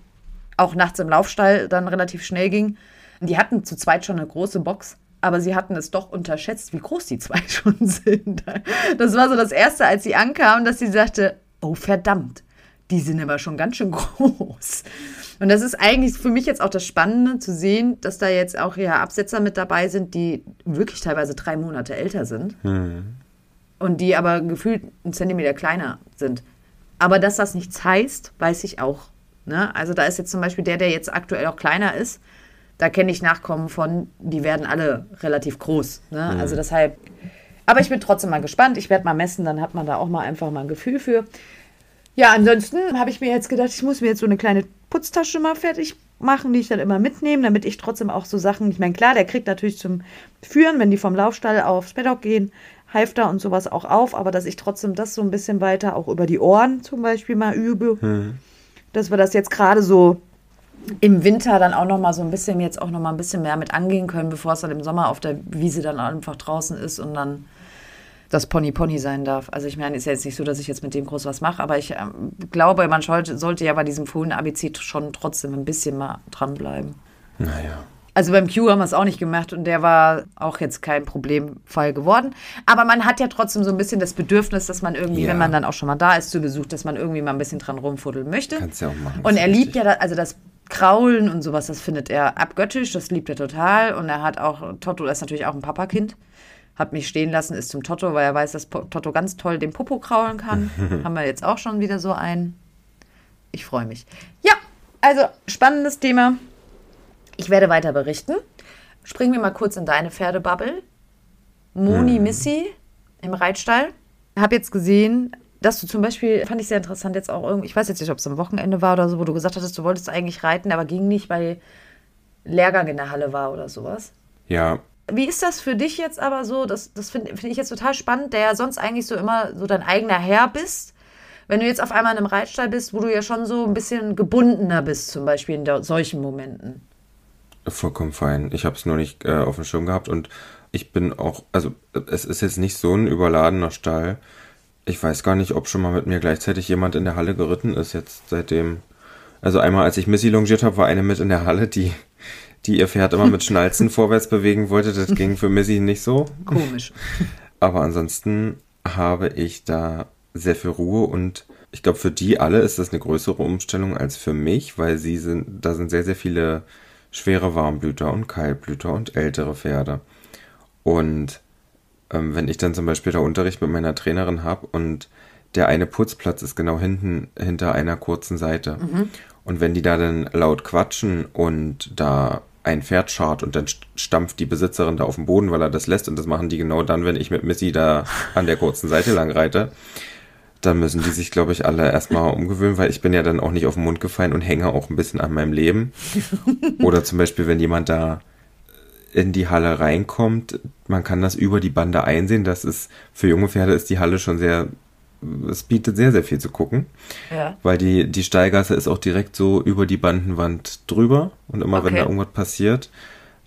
Speaker 2: auch nachts im Laufstall dann relativ schnell ging. Die hatten zu zweit schon eine große Box aber sie hatten es doch unterschätzt, wie groß die zwei schon sind. Das war so das Erste, als sie ankam, dass sie sagte, oh verdammt, die sind aber schon ganz schön groß. Und das ist eigentlich für mich jetzt auch das Spannende zu sehen, dass da jetzt auch ja Absetzer mit dabei sind, die wirklich teilweise drei Monate älter sind. Mhm. Und die aber gefühlt einen Zentimeter kleiner sind. Aber dass das nichts heißt, weiß ich auch. Ne? Also da ist jetzt zum Beispiel der, der jetzt aktuell auch kleiner ist, da kenne ich Nachkommen von, die werden alle relativ groß. Ne? Mhm. Also deshalb, aber ich bin trotzdem mal gespannt. Ich werde mal messen, dann hat man da auch mal einfach mal ein Gefühl für. Ja, ansonsten habe ich mir jetzt gedacht, ich muss mir jetzt so eine kleine Putztasche mal fertig machen, die ich dann immer mitnehme, damit ich trotzdem auch so Sachen, ich meine, klar, der kriegt natürlich zum Führen, wenn die vom Laufstall aufs Paddock gehen, Halfter und sowas auch auf, aber dass ich trotzdem das so ein bisschen weiter auch über die Ohren zum Beispiel mal übe, mhm. dass wir das jetzt gerade so im Winter dann auch noch mal so ein bisschen jetzt auch noch mal ein bisschen mehr mit angehen können, bevor es dann im Sommer auf der Wiese dann einfach draußen ist und dann das Pony Pony sein darf. Also ich meine, ist ja jetzt nicht so, dass ich jetzt mit dem groß was mache, aber ich äh, glaube, man sollte, sollte ja bei diesem Fohlen ABC schon trotzdem ein bisschen mal dranbleiben.
Speaker 1: Naja.
Speaker 2: Also beim Q haben wir es auch nicht gemacht und der war auch jetzt kein Problemfall geworden. Aber man hat ja trotzdem so ein bisschen das Bedürfnis, dass man irgendwie, ja. wenn man dann auch schon mal da ist zu Besuch, dass man irgendwie mal ein bisschen dran rumfuddeln möchte.
Speaker 1: Kannst ja auch machen.
Speaker 2: Und er liebt ja, da, also das Kraulen und sowas, das findet er abgöttisch, das liebt er total. Und er hat auch, Toto ist natürlich auch ein Papakind. Hat mich stehen lassen, ist zum Toto, weil er weiß, dass Toto ganz toll den Popo kraulen kann. Haben wir jetzt auch schon wieder so einen. Ich freue mich. Ja, also spannendes Thema. Ich werde weiter berichten. Springen wir mal kurz in deine Pferdebubble. Moni hm. Missy im Reitstall. Habe jetzt gesehen, dass du zum Beispiel, fand ich sehr interessant jetzt auch irgendwie, ich weiß jetzt nicht, ob es am Wochenende war oder so, wo du gesagt hattest, du wolltest eigentlich reiten, aber ging nicht, weil Lehrgang in der Halle war oder sowas.
Speaker 1: Ja.
Speaker 2: Wie ist das für dich jetzt aber so? Das, das finde find ich jetzt total spannend, der ja sonst eigentlich so immer so dein eigener Herr bist. Wenn du jetzt auf einmal in einem Reitstall bist, wo du ja schon so ein bisschen gebundener bist, zum Beispiel in solchen Momenten.
Speaker 1: Vollkommen fein. Ich habe es nur nicht äh, auf dem Schirm gehabt und ich bin auch, also es ist jetzt nicht so ein überladener Stall. Ich weiß gar nicht, ob schon mal mit mir gleichzeitig jemand in der Halle geritten ist, jetzt seitdem Also einmal, als ich Missy longiert habe, war eine mit in der Halle, die, die ihr Pferd immer mit Schnalzen vorwärts bewegen wollte. Das ging für Missy nicht so.
Speaker 2: Komisch.
Speaker 1: Aber ansonsten habe ich da sehr viel Ruhe und ich glaube, für die alle ist das eine größere Umstellung als für mich, weil sie sind, da sind sehr, sehr viele schwere Warmblüter und Kaltblüter und ältere Pferde. Und ähm, wenn ich dann zum Beispiel da Unterricht mit meiner Trainerin habe und der eine Putzplatz ist genau hinten hinter einer kurzen Seite. Mhm. Und wenn die da dann laut quatschen und da ein Pferd schart und dann stampft die Besitzerin da auf den Boden, weil er das lässt und das machen die genau dann, wenn ich mit Missy da an der kurzen Seite lang reite, dann müssen die sich, glaube ich, alle erstmal umgewöhnen, weil ich bin ja dann auch nicht auf den Mund gefallen und hänge auch ein bisschen an meinem Leben. Oder zum Beispiel, wenn jemand da in die Halle reinkommt, man kann das über die Bande einsehen. Das ist, für junge Pferde ist die Halle schon sehr es bietet sehr, sehr viel zu gucken. Ja. Weil die, die Steilgasse ist auch direkt so über die Bandenwand drüber. Und immer okay. wenn da irgendwas passiert,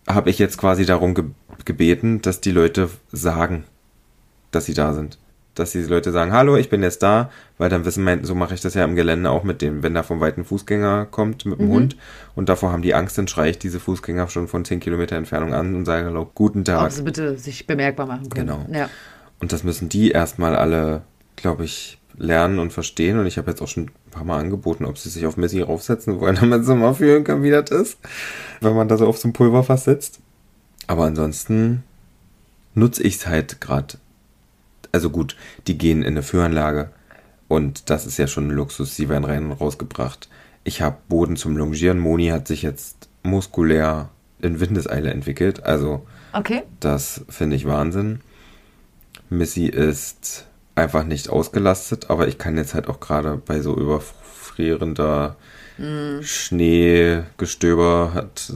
Speaker 1: habe ich jetzt quasi darum ge gebeten, dass die Leute sagen, dass sie da sind. Dass die Leute sagen, hallo, ich bin jetzt da, weil dann wissen, mein, so mache ich das ja im Gelände auch mit dem, wenn da vom weiten Fußgänger kommt mit dem mhm. Hund und davor haben die Angst, dann schreie ich diese Fußgänger schon von 10 Kilometer Entfernung an und sage, hallo, guten Tag.
Speaker 2: Ob sie bitte sich bemerkbar machen können.
Speaker 1: Genau. Ja. Und das müssen die erstmal alle glaube ich, lernen und verstehen. Und ich habe jetzt auch schon ein paar Mal angeboten, ob sie sich auf Missy raufsetzen wollen, damit sie mal fühlen kann, wie das ist, wenn man da so auf so einem Pulverfass sitzt. Aber ansonsten nutze ich es halt gerade. Also gut, die gehen in eine Führanlage und das ist ja schon ein Luxus. Sie werden rein und rausgebracht. Ich habe Boden zum Longieren. Moni hat sich jetzt muskulär in Windeseile entwickelt. Also,
Speaker 2: okay.
Speaker 1: das finde ich Wahnsinn. Missy ist einfach nicht ausgelastet, aber ich kann jetzt halt auch gerade bei so überfrierender mm. Schneegestöber hat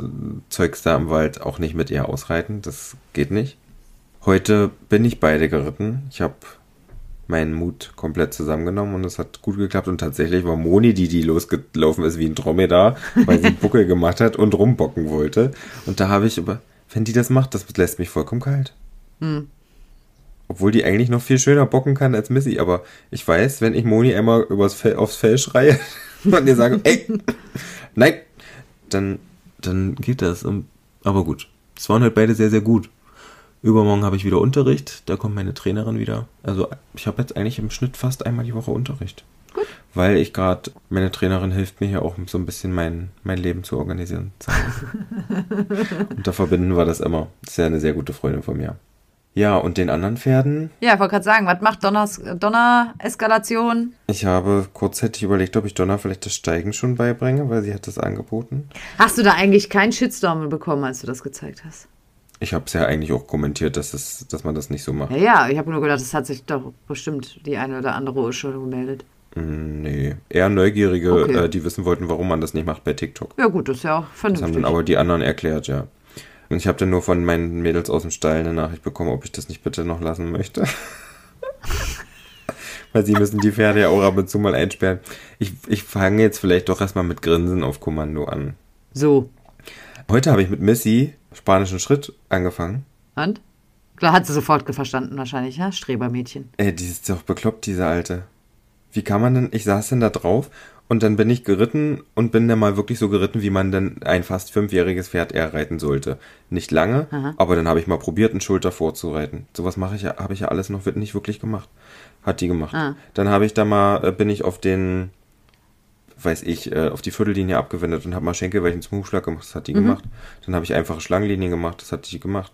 Speaker 1: Zeugs da im Wald auch nicht mit ihr ausreiten. Das geht nicht. Heute bin ich beide geritten. Ich habe meinen Mut komplett zusammengenommen und es hat gut geklappt. Und tatsächlich war Moni die, die losgelaufen ist wie ein Dromedar, weil sie einen Buckel gemacht hat und rumbocken wollte. Und da habe ich aber, wenn die das macht, das lässt mich vollkommen kalt. Hm. Obwohl die eigentlich noch viel schöner bocken kann als Missy. Aber ich weiß, wenn ich Moni einmal übers Fell, aufs Fell schreie und ihr sage, ey, nein, dann, dann geht das. Aber gut. Es waren halt beide sehr, sehr gut. Übermorgen habe ich wieder Unterricht. Da kommt meine Trainerin wieder. Also ich habe jetzt eigentlich im Schnitt fast einmal die Woche Unterricht. Gut. Weil ich gerade, meine Trainerin hilft mir ja auch so ein bisschen mein, mein Leben zu organisieren. und da verbinden wir das immer. Das ist ja eine sehr gute Freundin von mir. Ja, und den anderen Pferden?
Speaker 2: Ja, ich wollte gerade sagen, was macht Donners, Donner-Eskalation?
Speaker 1: Ich habe kurzzeitig überlegt, ob ich Donner vielleicht das Steigen schon beibringe, weil sie hat das angeboten.
Speaker 2: Hast du da eigentlich keinen Shitstorm bekommen, als du das gezeigt hast?
Speaker 1: Ich habe es ja eigentlich auch kommentiert, dass, es, dass man das nicht so macht.
Speaker 2: Ja, ja ich habe nur gedacht, es hat sich doch bestimmt die eine oder andere schon gemeldet.
Speaker 1: Mm, nee, eher Neugierige, okay. äh, die wissen wollten, warum man das nicht macht bei TikTok.
Speaker 2: Ja gut, das ist ja auch vernünftig.
Speaker 1: Das haben dann aber die anderen erklärt, ja. Und ich habe dann nur von meinen Mädels aus dem Stall eine Nachricht bekommen, ob ich das nicht bitte noch lassen möchte. Weil sie müssen die Pferde ja auch ab und zu mal einsperren. Ich, ich fange jetzt vielleicht doch erstmal mit Grinsen auf Kommando an.
Speaker 2: So.
Speaker 1: Heute habe ich mit Missy spanischen Schritt angefangen.
Speaker 2: Und? Klar, hat sie sofort verstanden wahrscheinlich, ja? Strebermädchen.
Speaker 1: Ey, die ist doch bekloppt, diese Alte. Wie kann man denn, ich saß denn da drauf und dann bin ich geritten und bin dann mal wirklich so geritten, wie man denn ein fast fünfjähriges Pferd eher reiten sollte. Nicht lange, Aha. aber dann habe ich mal probiert, einen Schulter vorzureiten. Sowas mache ich ja, habe ich ja alles noch nicht wirklich gemacht. Hat die gemacht. Ah. Dann habe ich da mal, äh, bin ich auf den, weiß ich, äh, auf die Viertellinie abgewendet und habe mal Schenkelweichen zum Hufschlag gemacht. Das hat die mhm. gemacht. Dann habe ich einfache Schlangenlinien gemacht. Das hat die gemacht.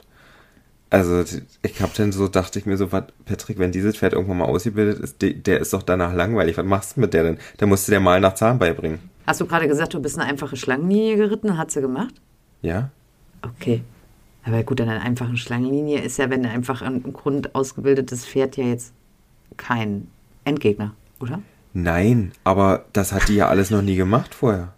Speaker 1: Also ich habe dann so, dachte ich mir so, was, Patrick, wenn dieses Pferd irgendwann mal ausgebildet ist, der, der ist doch danach langweilig. Was machst du mit der denn? Da musst du der mal nach Zahn beibringen.
Speaker 2: Hast du gerade gesagt, du bist eine einfache Schlangenlinie geritten? Hat sie gemacht?
Speaker 1: Ja.
Speaker 2: Okay. Aber gut, an einer einfachen Schlangenlinie ist ja, wenn einfach ein Grund ausgebildetes Pferd ja jetzt kein Endgegner, oder?
Speaker 1: Nein, aber das hat die ja alles noch nie gemacht vorher.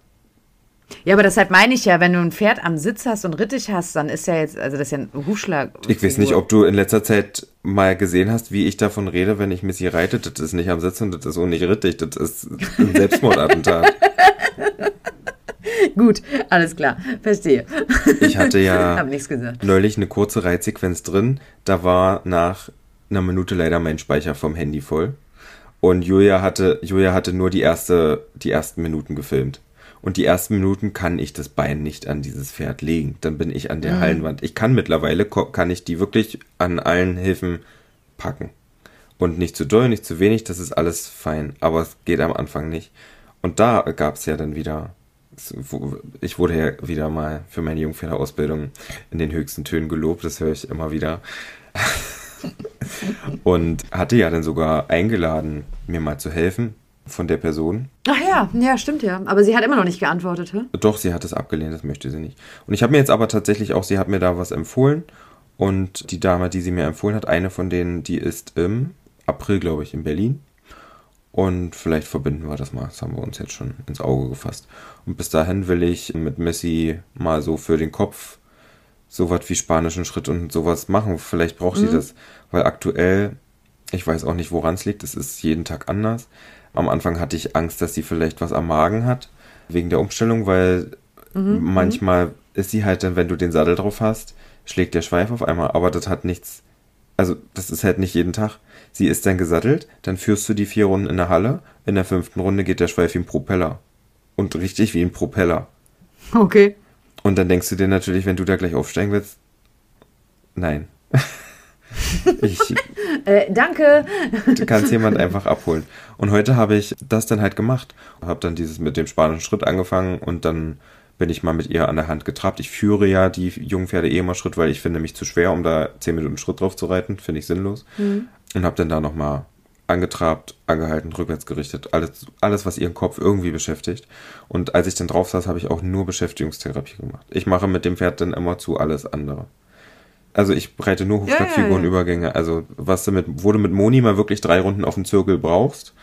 Speaker 2: Ja, aber deshalb meine ich ja, wenn du ein Pferd am Sitz hast und Rittich hast, dann ist ja jetzt, also das ist ja ein Hufschlag.
Speaker 1: Ich weiß nicht, ob du in letzter Zeit mal gesehen hast, wie ich davon rede, wenn ich Missy reite. Das ist nicht am Sitz und das ist auch nicht Rittich, das ist ein Selbstmordattentat.
Speaker 2: Gut, alles klar, verstehe.
Speaker 1: Ich hatte ja neulich eine kurze Reitsequenz drin. Da war nach einer Minute leider mein Speicher vom Handy voll. Und Julia hatte, Julia hatte nur die erste, die ersten Minuten gefilmt. Und die ersten Minuten kann ich das Bein nicht an dieses Pferd legen. Dann bin ich an der
Speaker 2: Mhm.
Speaker 1: Hallenwand. Ich kann mittlerweile, kann ich die wirklich an allen Hilfen packen. Und nicht zu doll, nicht zu wenig, das ist alles fein. Aber es geht am Anfang nicht. Und da gab es ja dann wieder, ich wurde ja wieder mal für meine Jungpferderausbildung in den höchsten Tönen gelobt, das höre ich immer wieder. Und hatte ja dann sogar eingeladen, mir mal zu helfen von der Person.
Speaker 2: Ach ja, ja, stimmt ja. Aber sie hat immer noch nicht geantwortet, hä?
Speaker 1: Doch, sie hat es abgelehnt, das möchte sie nicht. Und ich habe mir jetzt aber tatsächlich auch, sie hat mir da was empfohlen. Und die Dame, die sie mir empfohlen hat, eine von denen, die ist im April, glaube ich, in Berlin. Und vielleicht verbinden wir das mal. Das haben wir uns jetzt schon ins Auge gefasst. Und bis dahin will ich mit Messi mal so für den Kopf sowas wie spanischen Schritt und sowas machen. Vielleicht braucht sie das. Weil aktuell, ich weiß auch nicht, woran es liegt. Es ist jeden Tag anders. Am Anfang hatte ich Angst, dass sie vielleicht was am Magen hat. Wegen der Umstellung, weil manchmal ist sie halt dann, wenn du den Sattel drauf hast, schlägt der Schweif auf einmal. Aber das hat nichts. Also, das ist halt nicht jeden Tag. Sie ist dann gesattelt, dann führst du die vier Runden in der Halle. In der fünften Runde geht der Schweif wie ein Propeller. Und richtig wie ein Propeller.
Speaker 2: Okay.
Speaker 1: Und dann denkst du dir natürlich, wenn du da gleich aufsteigen willst, nein. ich,
Speaker 2: Äh, danke.
Speaker 1: du kannst jemand einfach abholen. Und heute habe ich das dann halt gemacht. Habe dann dieses mit dem spanischen Schritt angefangen und dann bin ich mal mit ihr an der Hand getrabt. Ich führe ja die Jungpferde eh immer Schritt, weil ich finde mich zu schwer, um da 10 Minuten Schritt drauf zu reiten. Finde ich sinnlos. Und habe dann da nochmal angetrabt, angehalten, rückwärts gerichtet. Alles, alles, was ihren Kopf irgendwie beschäftigt. Und als ich dann drauf saß, habe ich auch nur Beschäftigungstherapie gemacht. Ich mache mit dem Pferd dann immer zu alles andere. Also ich bereite nur
Speaker 2: Ja, ja,
Speaker 1: Hufschlagfiguren,
Speaker 2: ja.
Speaker 1: Übergänge. Also was du mit, wo du mit Moni mal wirklich drei Runden auf dem Zirkel brauchst,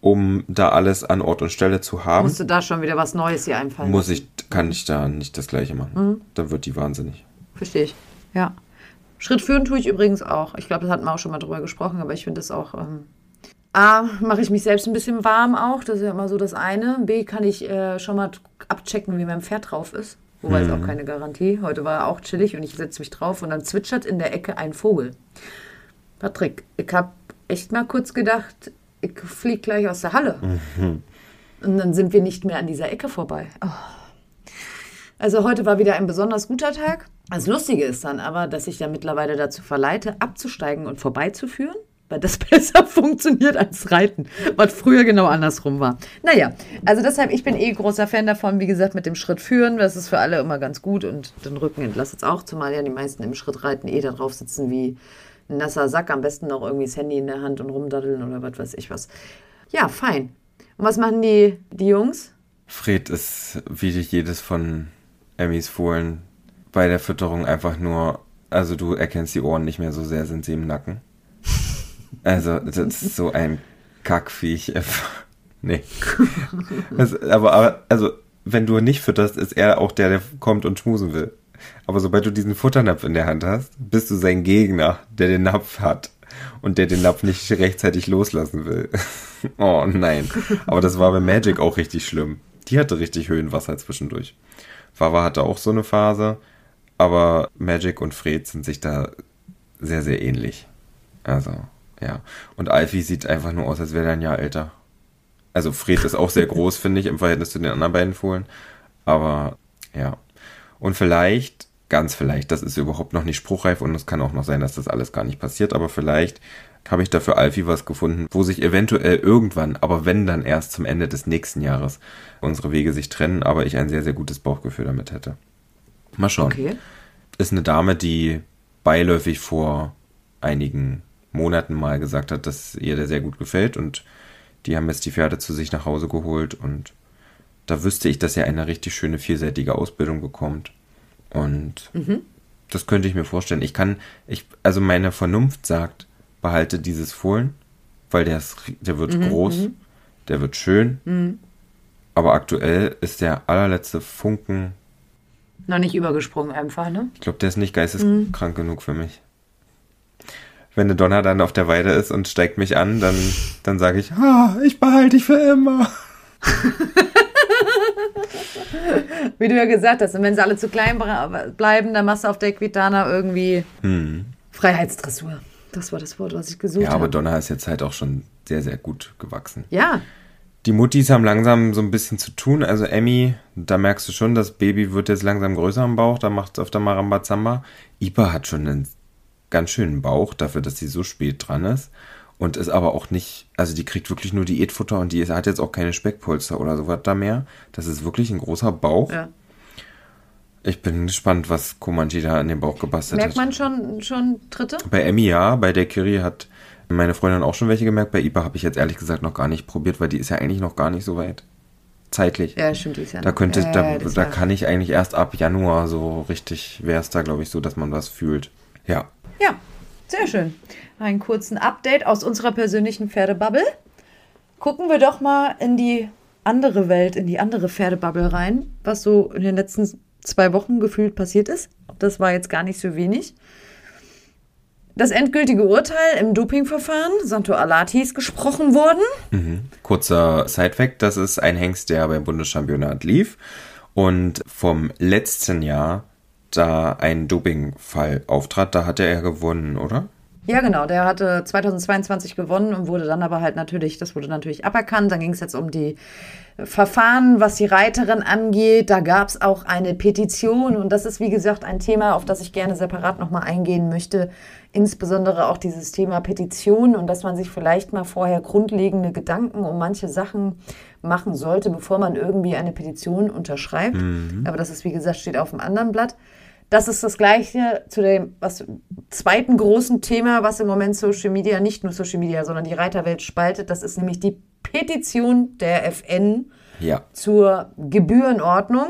Speaker 1: um da alles an Ort und Stelle zu haben,
Speaker 2: Musst du da schon wieder was Neues hier einfallen?
Speaker 1: muss ich, kann ich da nicht das gleiche machen.
Speaker 2: Mhm.
Speaker 1: Dann wird die wahnsinnig.
Speaker 2: Verstehe ich. Ja. Schritt führen tue ich übrigens auch. Ich glaube, das hatten wir auch schon mal drüber gesprochen, aber ich finde das auch. Ähm, A, mache ich mich selbst ein bisschen warm auch. Das ist ja immer so das eine. B, kann ich äh, schon mal abchecken, wie mein Pferd drauf ist. Wobei ist auch keine Garantie. Heute war er auch chillig und ich setze mich drauf und dann zwitschert in der Ecke ein Vogel. Patrick, ich habe echt mal kurz gedacht, ich fliege gleich aus der Halle. Und dann sind wir nicht mehr an dieser Ecke vorbei. Oh. Also heute war wieder ein besonders guter Tag. Das Lustige ist dann aber, dass ich ja mittlerweile dazu verleite, abzusteigen und vorbeizuführen, weil das besser funktioniert als Reiten, was früher genau andersrum war. Naja, also deshalb, ich bin eh großer Fan davon, wie gesagt, mit dem Schritt führen. Das ist für alle immer ganz gut und den Rücken entlastet es auch, zumal ja die meisten im Schritt reiten eh da drauf sitzen wie ein nasser Sack, am besten noch irgendwie das Handy in der Hand und rumdaddeln oder was weiß ich was. Ja, fein. Und was machen die, die Jungs?
Speaker 1: Fred ist wie jedes von Emmys Fohlen bei der Fütterung einfach nur, also du erkennst die Ohren nicht mehr so sehr, sind sie im Nacken. Also, das ist so ein Kackviech. nee. Das, aber, aber, also, wenn du nicht fütterst, ist er auch der, der kommt und schmusen will. Aber sobald du diesen Futternapf in der Hand hast, bist du sein Gegner, der den Napf hat und der den Napf nicht rechtzeitig loslassen will. oh nein. Aber das war bei Magic auch richtig schlimm. Die hatte richtig Höhenwasser zwischendurch. Wawa hatte auch so eine Phase, aber Magic und Fred sind sich da sehr, sehr ähnlich. Also, ja. Und Alfie sieht einfach nur aus, als wäre er ein Jahr älter. Also Fred ist auch sehr groß, finde ich, im Verhältnis zu den anderen beiden Fohlen. Aber ja. Und vielleicht, ganz vielleicht, das ist überhaupt noch nicht spruchreif und es kann auch noch sein, dass das alles gar nicht passiert, aber vielleicht habe ich dafür Alfie was gefunden, wo sich eventuell irgendwann, aber wenn dann erst zum Ende des nächsten Jahres unsere Wege sich trennen, aber ich ein sehr, sehr gutes Bauchgefühl damit hätte. Mal schauen.
Speaker 2: Okay.
Speaker 1: Ist eine Dame, die beiläufig vor einigen Monaten mal gesagt hat, dass ihr der sehr gut gefällt und die haben jetzt die Pferde zu sich nach Hause geholt und da wüsste ich, dass er eine richtig schöne vierseitige Ausbildung bekommt. Und das könnte ich mir vorstellen. Ich kann, ich, also meine Vernunft sagt, behalte dieses Fohlen, weil der, ist, der wird groß, der wird schön. Aber aktuell ist der allerletzte Funken,
Speaker 2: Noch nicht übergesprungen einfach, ne?
Speaker 1: ich glaube, der ist nicht geisteskrank genug für mich. Wenn eine Donner dann auf der Weide ist und steigt mich an, dann, dann sage ich, ah, ich behalte dich für immer.
Speaker 2: Wie du ja gesagt hast, und wenn sie alle zu klein bleiben, dann machst du auf der Equitana irgendwie Freiheitsdressur. Das war das Wort, was ich gesucht
Speaker 1: Ja, aber
Speaker 2: habe.
Speaker 1: Donner ist jetzt halt auch schon sehr, sehr gut gewachsen.
Speaker 2: Ja,
Speaker 1: Die Muttis haben langsam so ein bisschen zu tun. Also Emmy, da merkst du schon, das Baby wird jetzt langsam größer am Bauch, da macht es öfter mal Rambazamba. Ipa hat schon einen ganz schönen Bauch dafür, dass sie so spät dran ist. Und ist aber auch nicht, also die kriegt wirklich nur Diätfutter und die ist, hat jetzt auch keine Speckpolster oder sowas da mehr. Das ist wirklich ein großer Bauch.
Speaker 2: Ja.
Speaker 1: Ich bin gespannt, was Komanji da in den Bauch gebastelt
Speaker 2: Merkt
Speaker 1: hat.
Speaker 2: man schon, schon Dritte?
Speaker 1: Bei Emmy ja, bei der Kiri hat meine Freundin auch schon welche gemerkt. Bei Ipa habe ich jetzt ehrlich gesagt noch gar nicht probiert, weil die ist ja eigentlich noch gar nicht so weit. Zeitlich.
Speaker 2: Ja, stimmt. Die ist ja
Speaker 1: Da könnte,
Speaker 2: ja,
Speaker 1: da, da kann ich eigentlich erst ab Januar so richtig, wäre es da, glaube ich, so, dass man was fühlt. Ja.
Speaker 2: Ja, sehr schön. Einen kurzen Update aus unserer persönlichen Pferdebubble. Gucken wir doch mal in die andere Welt, in die andere Pferdebubble rein, was so in den letzten zwei Wochen gefühlt passiert ist. Das war jetzt gar nicht so wenig. Das endgültige Urteil im Dopingverfahren, Santo Alati ist gesprochen worden.
Speaker 1: Kurzer Sidefact, das ist ein Hengst, der beim Bundeschampionat lief und vom letzten Jahr da ein Dopingfall auftrat, da hatte er gewonnen, oder?
Speaker 2: Ja, genau. Der hatte 2022 gewonnen und wurde dann aber halt natürlich, das wurde natürlich aberkannt. Dann ging es jetzt um die Verfahren, was die Reiterin angeht. Da gab es auch eine Petition und das ist, wie gesagt, ein Thema, auf das ich gerne separat nochmal eingehen möchte. Insbesondere auch dieses Thema Petition und dass man sich vielleicht mal vorher grundlegende Gedanken um manche Sachen machen sollte, bevor man irgendwie eine Petition unterschreibt. Aber das ist, wie gesagt, steht auf dem anderen Blatt. Das ist das Gleiche zu dem was, zweiten großen Thema, was im Moment Social Media, nicht nur Social Media, sondern die Reiterwelt spaltet. Das ist nämlich die Petition der FN
Speaker 1: Ja.
Speaker 2: zur Gebührenordnung.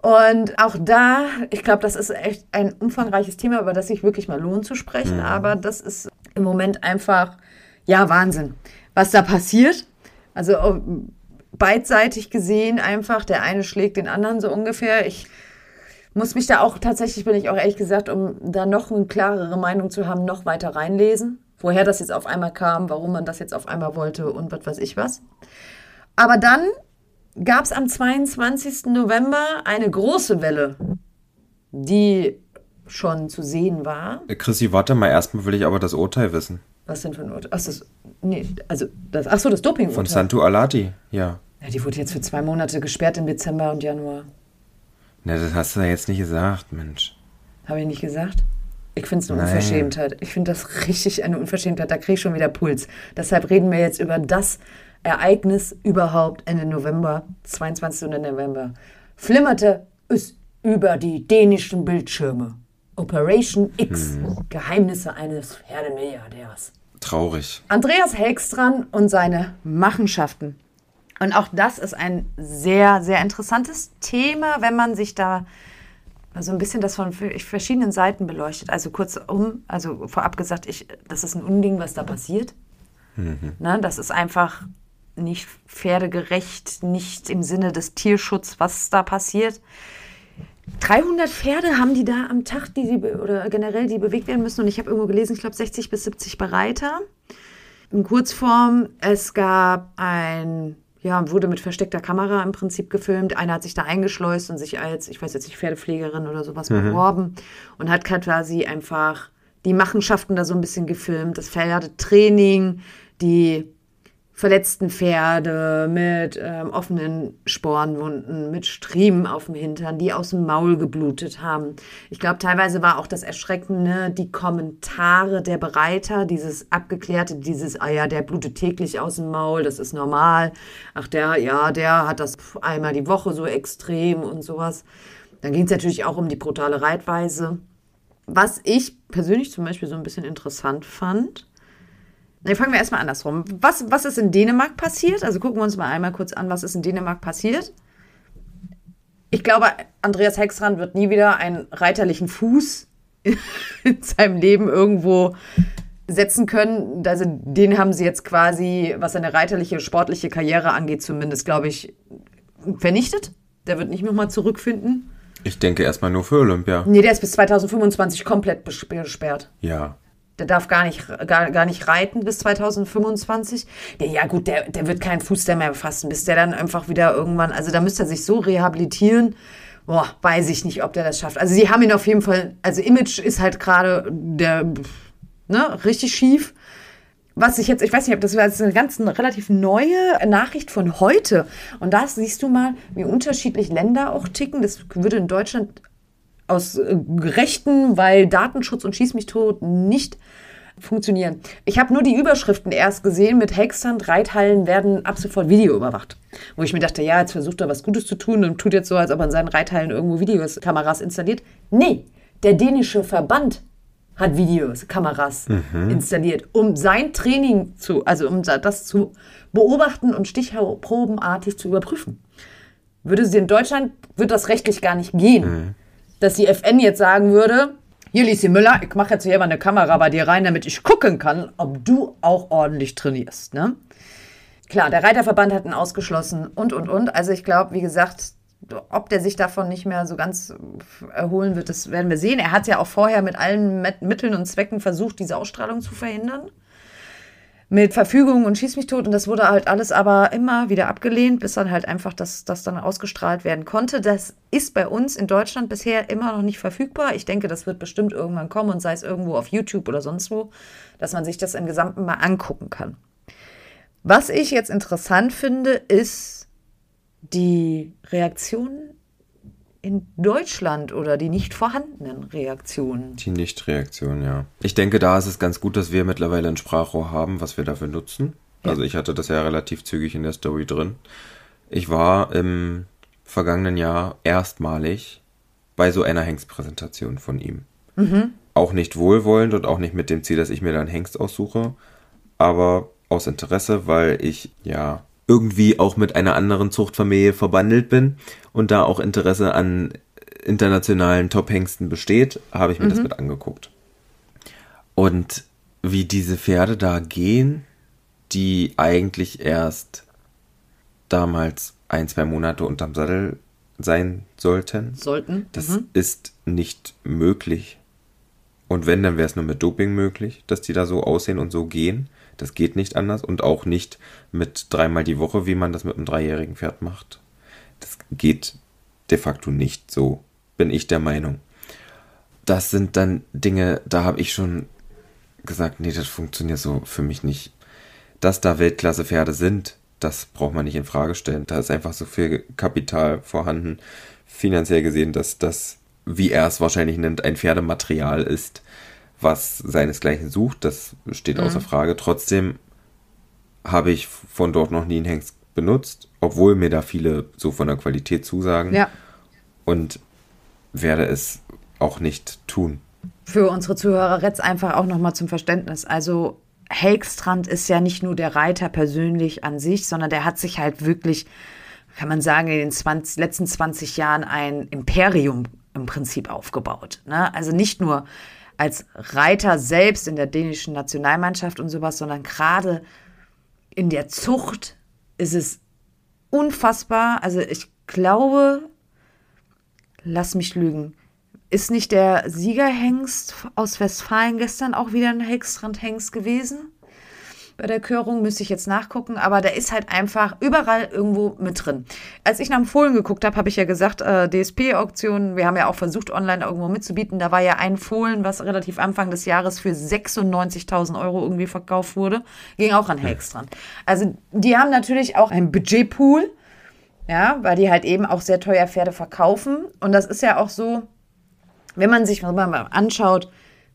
Speaker 2: Und auch da, ich glaube, das ist echt ein umfangreiches Thema, über das sich wirklich mal lohnt zu sprechen. Aber das ist im Moment einfach, ja, Wahnsinn, was da passiert. Also oh, beidseitig gesehen einfach, der eine schlägt den anderen so ungefähr. Ich muss mich da auch tatsächlich, bin ich auch ehrlich gesagt, um da noch eine klarere Meinung zu haben, noch weiter reinlesen. Woher das jetzt auf einmal kam, warum man das jetzt auf einmal wollte und was weiß ich was. Aber dann gab es am 22. November eine große Welle, die schon zu sehen war.
Speaker 1: Chrissy, warte mal, erstmal will ich aber das Urteil wissen.
Speaker 2: Was denn für ein Urteil? Ach, das, nee, also das, ach so, das
Speaker 1: Von
Speaker 2: Doping-Urteil.
Speaker 1: Santu Alati, ja.
Speaker 2: Ja, die wurde jetzt für zwei Monate gesperrt im Dezember und Januar.
Speaker 1: Na, das hast du ja jetzt nicht gesagt, Mensch.
Speaker 2: Habe ich nicht gesagt? Ich finde es eine
Speaker 1: Nein.
Speaker 2: Unverschämtheit. Ich finde das richtig eine Unverschämtheit. Da kriege ich schon wieder Puls. Deshalb reden wir jetzt über das Ereignis überhaupt Ende November, 22. November. Flimmerte es über die dänischen Bildschirme. Operation X. Geheimnisse eines Pferdemilliardärs.
Speaker 1: Traurig.
Speaker 2: Andreas Helgstrand und seine Machenschaften. Und auch das ist ein sehr, sehr interessantes Thema, wenn man sich da so ein bisschen das von verschiedenen Seiten beleuchtet. Also kurzum, also vorab gesagt, ich, das ist ein Unding, was da passiert. Ne, das ist einfach nicht pferdegerecht, nicht im Sinne des Tierschutzes, was da passiert. 300 Pferde haben die da am Tag, die sie oder generell die bewegt werden müssen. Und ich habe irgendwo gelesen, ich glaube 60 bis 70 Bereiter. In Kurzform, es gab ein, ja, wurde mit versteckter Kamera im Prinzip gefilmt. Einer hat sich da eingeschleust und sich als, ich weiß jetzt nicht, Pferdepflegerin oder sowas beworben und hat quasi einfach die Machenschaften da so ein bisschen gefilmt. Das Pferdetraining, die verletzten Pferde mit ähm, offenen Sporenwunden, mit Striemen auf dem Hintern, die aus dem Maul geblutet haben. Ich glaube, teilweise war auch das Erschreckende die Kommentare der Bereiter, dieses abgeklärte, dieses, ah ja, der blutet täglich aus dem Maul, das ist normal. Ach, der, ja, der hat das einmal die Woche so extrem und sowas. Dann ging es natürlich auch um die brutale Reitweise. Was ich persönlich zum Beispiel so ein bisschen interessant fand, Nee, fangen wir erstmal andersrum. Was, was ist in Dänemark passiert? Also gucken wir uns mal einmal kurz an, was ist in Dänemark passiert. Ich glaube, Andreas Hexrand wird nie wieder einen reiterlichen Fuß in seinem Leben irgendwo setzen können. Also den haben sie jetzt quasi, was seine reiterliche, sportliche Karriere angeht, zumindest, glaube ich, vernichtet. Der wird nicht nochmal zurückfinden.
Speaker 1: Ich denke erstmal nur für Olympia.
Speaker 2: Nee, der ist bis 2025 komplett bes- gesperrt.
Speaker 1: Ja.
Speaker 2: Der darf gar nicht, gar, gar nicht reiten bis 2025. Der, ja gut, der, der wird keinen Fuß mehr befassen, bis der dann einfach wieder irgendwann, also da müsste er sich so rehabilitieren. Boah, weiß ich nicht, ob der das schafft. Also sie haben ihn auf jeden Fall, also Image ist halt gerade der, ne, richtig schief. was ich jetzt, ich weiß nicht, ob das war eine ganz eine relativ neue Nachricht von heute. Und da siehst du mal, wie unterschiedlich Länder auch ticken. Das würde in Deutschland aus äh, Rechten, weil Datenschutz und Schieß mich tot nicht funktionieren. Ich habe nur die Überschriften erst gesehen mit Hexand, Reithallen werden ab sofort Video überwacht. Wo ich mir dachte, ja, jetzt versucht er was Gutes zu tun und tut jetzt so, als ob er in seinen Reithallen irgendwo Videos, Kameras installiert. Nee, der dänische Verband hat Videos, Kameras mhm. installiert, um sein Training zu, also um das zu beobachten und stichprobenartig zu überprüfen. Würde sie in Deutschland, wird das rechtlich gar nicht gehen. Mhm. Dass die FN jetzt sagen würde, hier, Lisi Müller, ich mache jetzt hier mal eine Kamera bei dir rein, damit ich gucken kann, ob du auch ordentlich trainierst. Ne? Klar, der Reiterverband hat ihn ausgeschlossen und, und, und. Also ich glaube, wie gesagt, ob der sich davon nicht mehr so ganz erholen wird, das werden wir sehen. Er hat ja auch vorher mit allen Mitteln und Zwecken versucht, diese Ausstrahlung zu verhindern. Mit Verfügung und Schieß mich tot. Und das wurde halt alles aber immer wieder abgelehnt, bis dann halt einfach das, das dann ausgestrahlt werden konnte. Das ist bei uns in Deutschland bisher immer noch nicht verfügbar. Ich denke, das wird bestimmt irgendwann kommen und sei es irgendwo auf YouTube oder sonst wo, dass man sich das im Gesamten mal angucken kann. Was ich jetzt interessant finde, ist, die Reaktionen in Deutschland oder die nicht vorhandenen Reaktionen.
Speaker 1: Die Nicht-Reaktion, ja. Ich denke, da ist es ganz gut, dass wir mittlerweile ein Sprachrohr haben, was wir dafür nutzen. Ja. Also ich hatte das ja relativ zügig in der Story drin. Ich war im vergangenen Jahr erstmalig bei so einer Hengstpräsentation von ihm. Mhm. Auch nicht wohlwollend und auch nicht mit dem Ziel, dass ich mir dann Hengst aussuche, aber aus Interesse, weil ich ja irgendwie auch mit einer anderen Zuchtfamilie verbandelt bin und da auch Interesse an internationalen Top-Hengsten besteht, habe ich mir mhm. das mit angeguckt. Und wie diese Pferde da gehen, die eigentlich erst damals ein, zwei Monate unterm Sattel sein sollten.
Speaker 2: Sollten.
Speaker 1: Das mhm. ist nicht möglich. Und wenn, dann wäre es nur mit Doping möglich, dass die da so aussehen und so gehen. Das geht nicht anders und auch nicht mit dreimal die Woche, wie man das mit einem dreijährigen Pferd macht. Das geht de facto nicht so, bin ich der Meinung. Das sind dann Dinge, da habe ich schon gesagt, nee, das funktioniert so für mich nicht. Dass da Weltklasse-Pferde sind, das braucht man nicht in Frage stellen. Da ist einfach so viel Kapital vorhanden, finanziell gesehen, dass das, wie er es wahrscheinlich nennt, ein Pferdematerial ist, was seinesgleichen sucht, das steht mhm. außer Frage. Trotzdem habe ich von dort noch nie einen Hengst benutzt, obwohl mir da viele so von der Qualität zusagen.
Speaker 2: Ja.
Speaker 1: Und werde es auch nicht tun.
Speaker 2: Für unsere Zuhörer jetzt einfach auch nochmal zum Verständnis. Also Helgstrand ist ja nicht nur der Reiter persönlich an sich, sondern der hat sich halt wirklich, kann man sagen, in den 20, letzten 20 Jahren ein Imperium im Prinzip aufgebaut. Ne? Also nicht nur als Reiter selbst in der dänischen Nationalmannschaft und sowas, sondern gerade in der Zucht ist es unfassbar. Also ich glaube, lass mich lügen, ist nicht der Siegerhengst aus Westfalen gestern auch wieder ein Hextrand-Hengst gewesen? Bei der Körung, müsste ich jetzt nachgucken, aber der ist halt einfach überall irgendwo mit drin. Als ich nach dem Fohlen geguckt habe, habe ich ja gesagt, äh, DSP-Auktionen, wir haben ja auch versucht, online irgendwo mitzubieten. Da war ja ein Fohlen, was relativ Anfang des Jahres für 96.000 Euro irgendwie verkauft wurde, ging auch an Hex dran. Also die haben natürlich auch einen Budgetpool, ja, weil die halt eben auch sehr teuer Pferde verkaufen. Und das ist ja auch so, wenn man sich mal anschaut,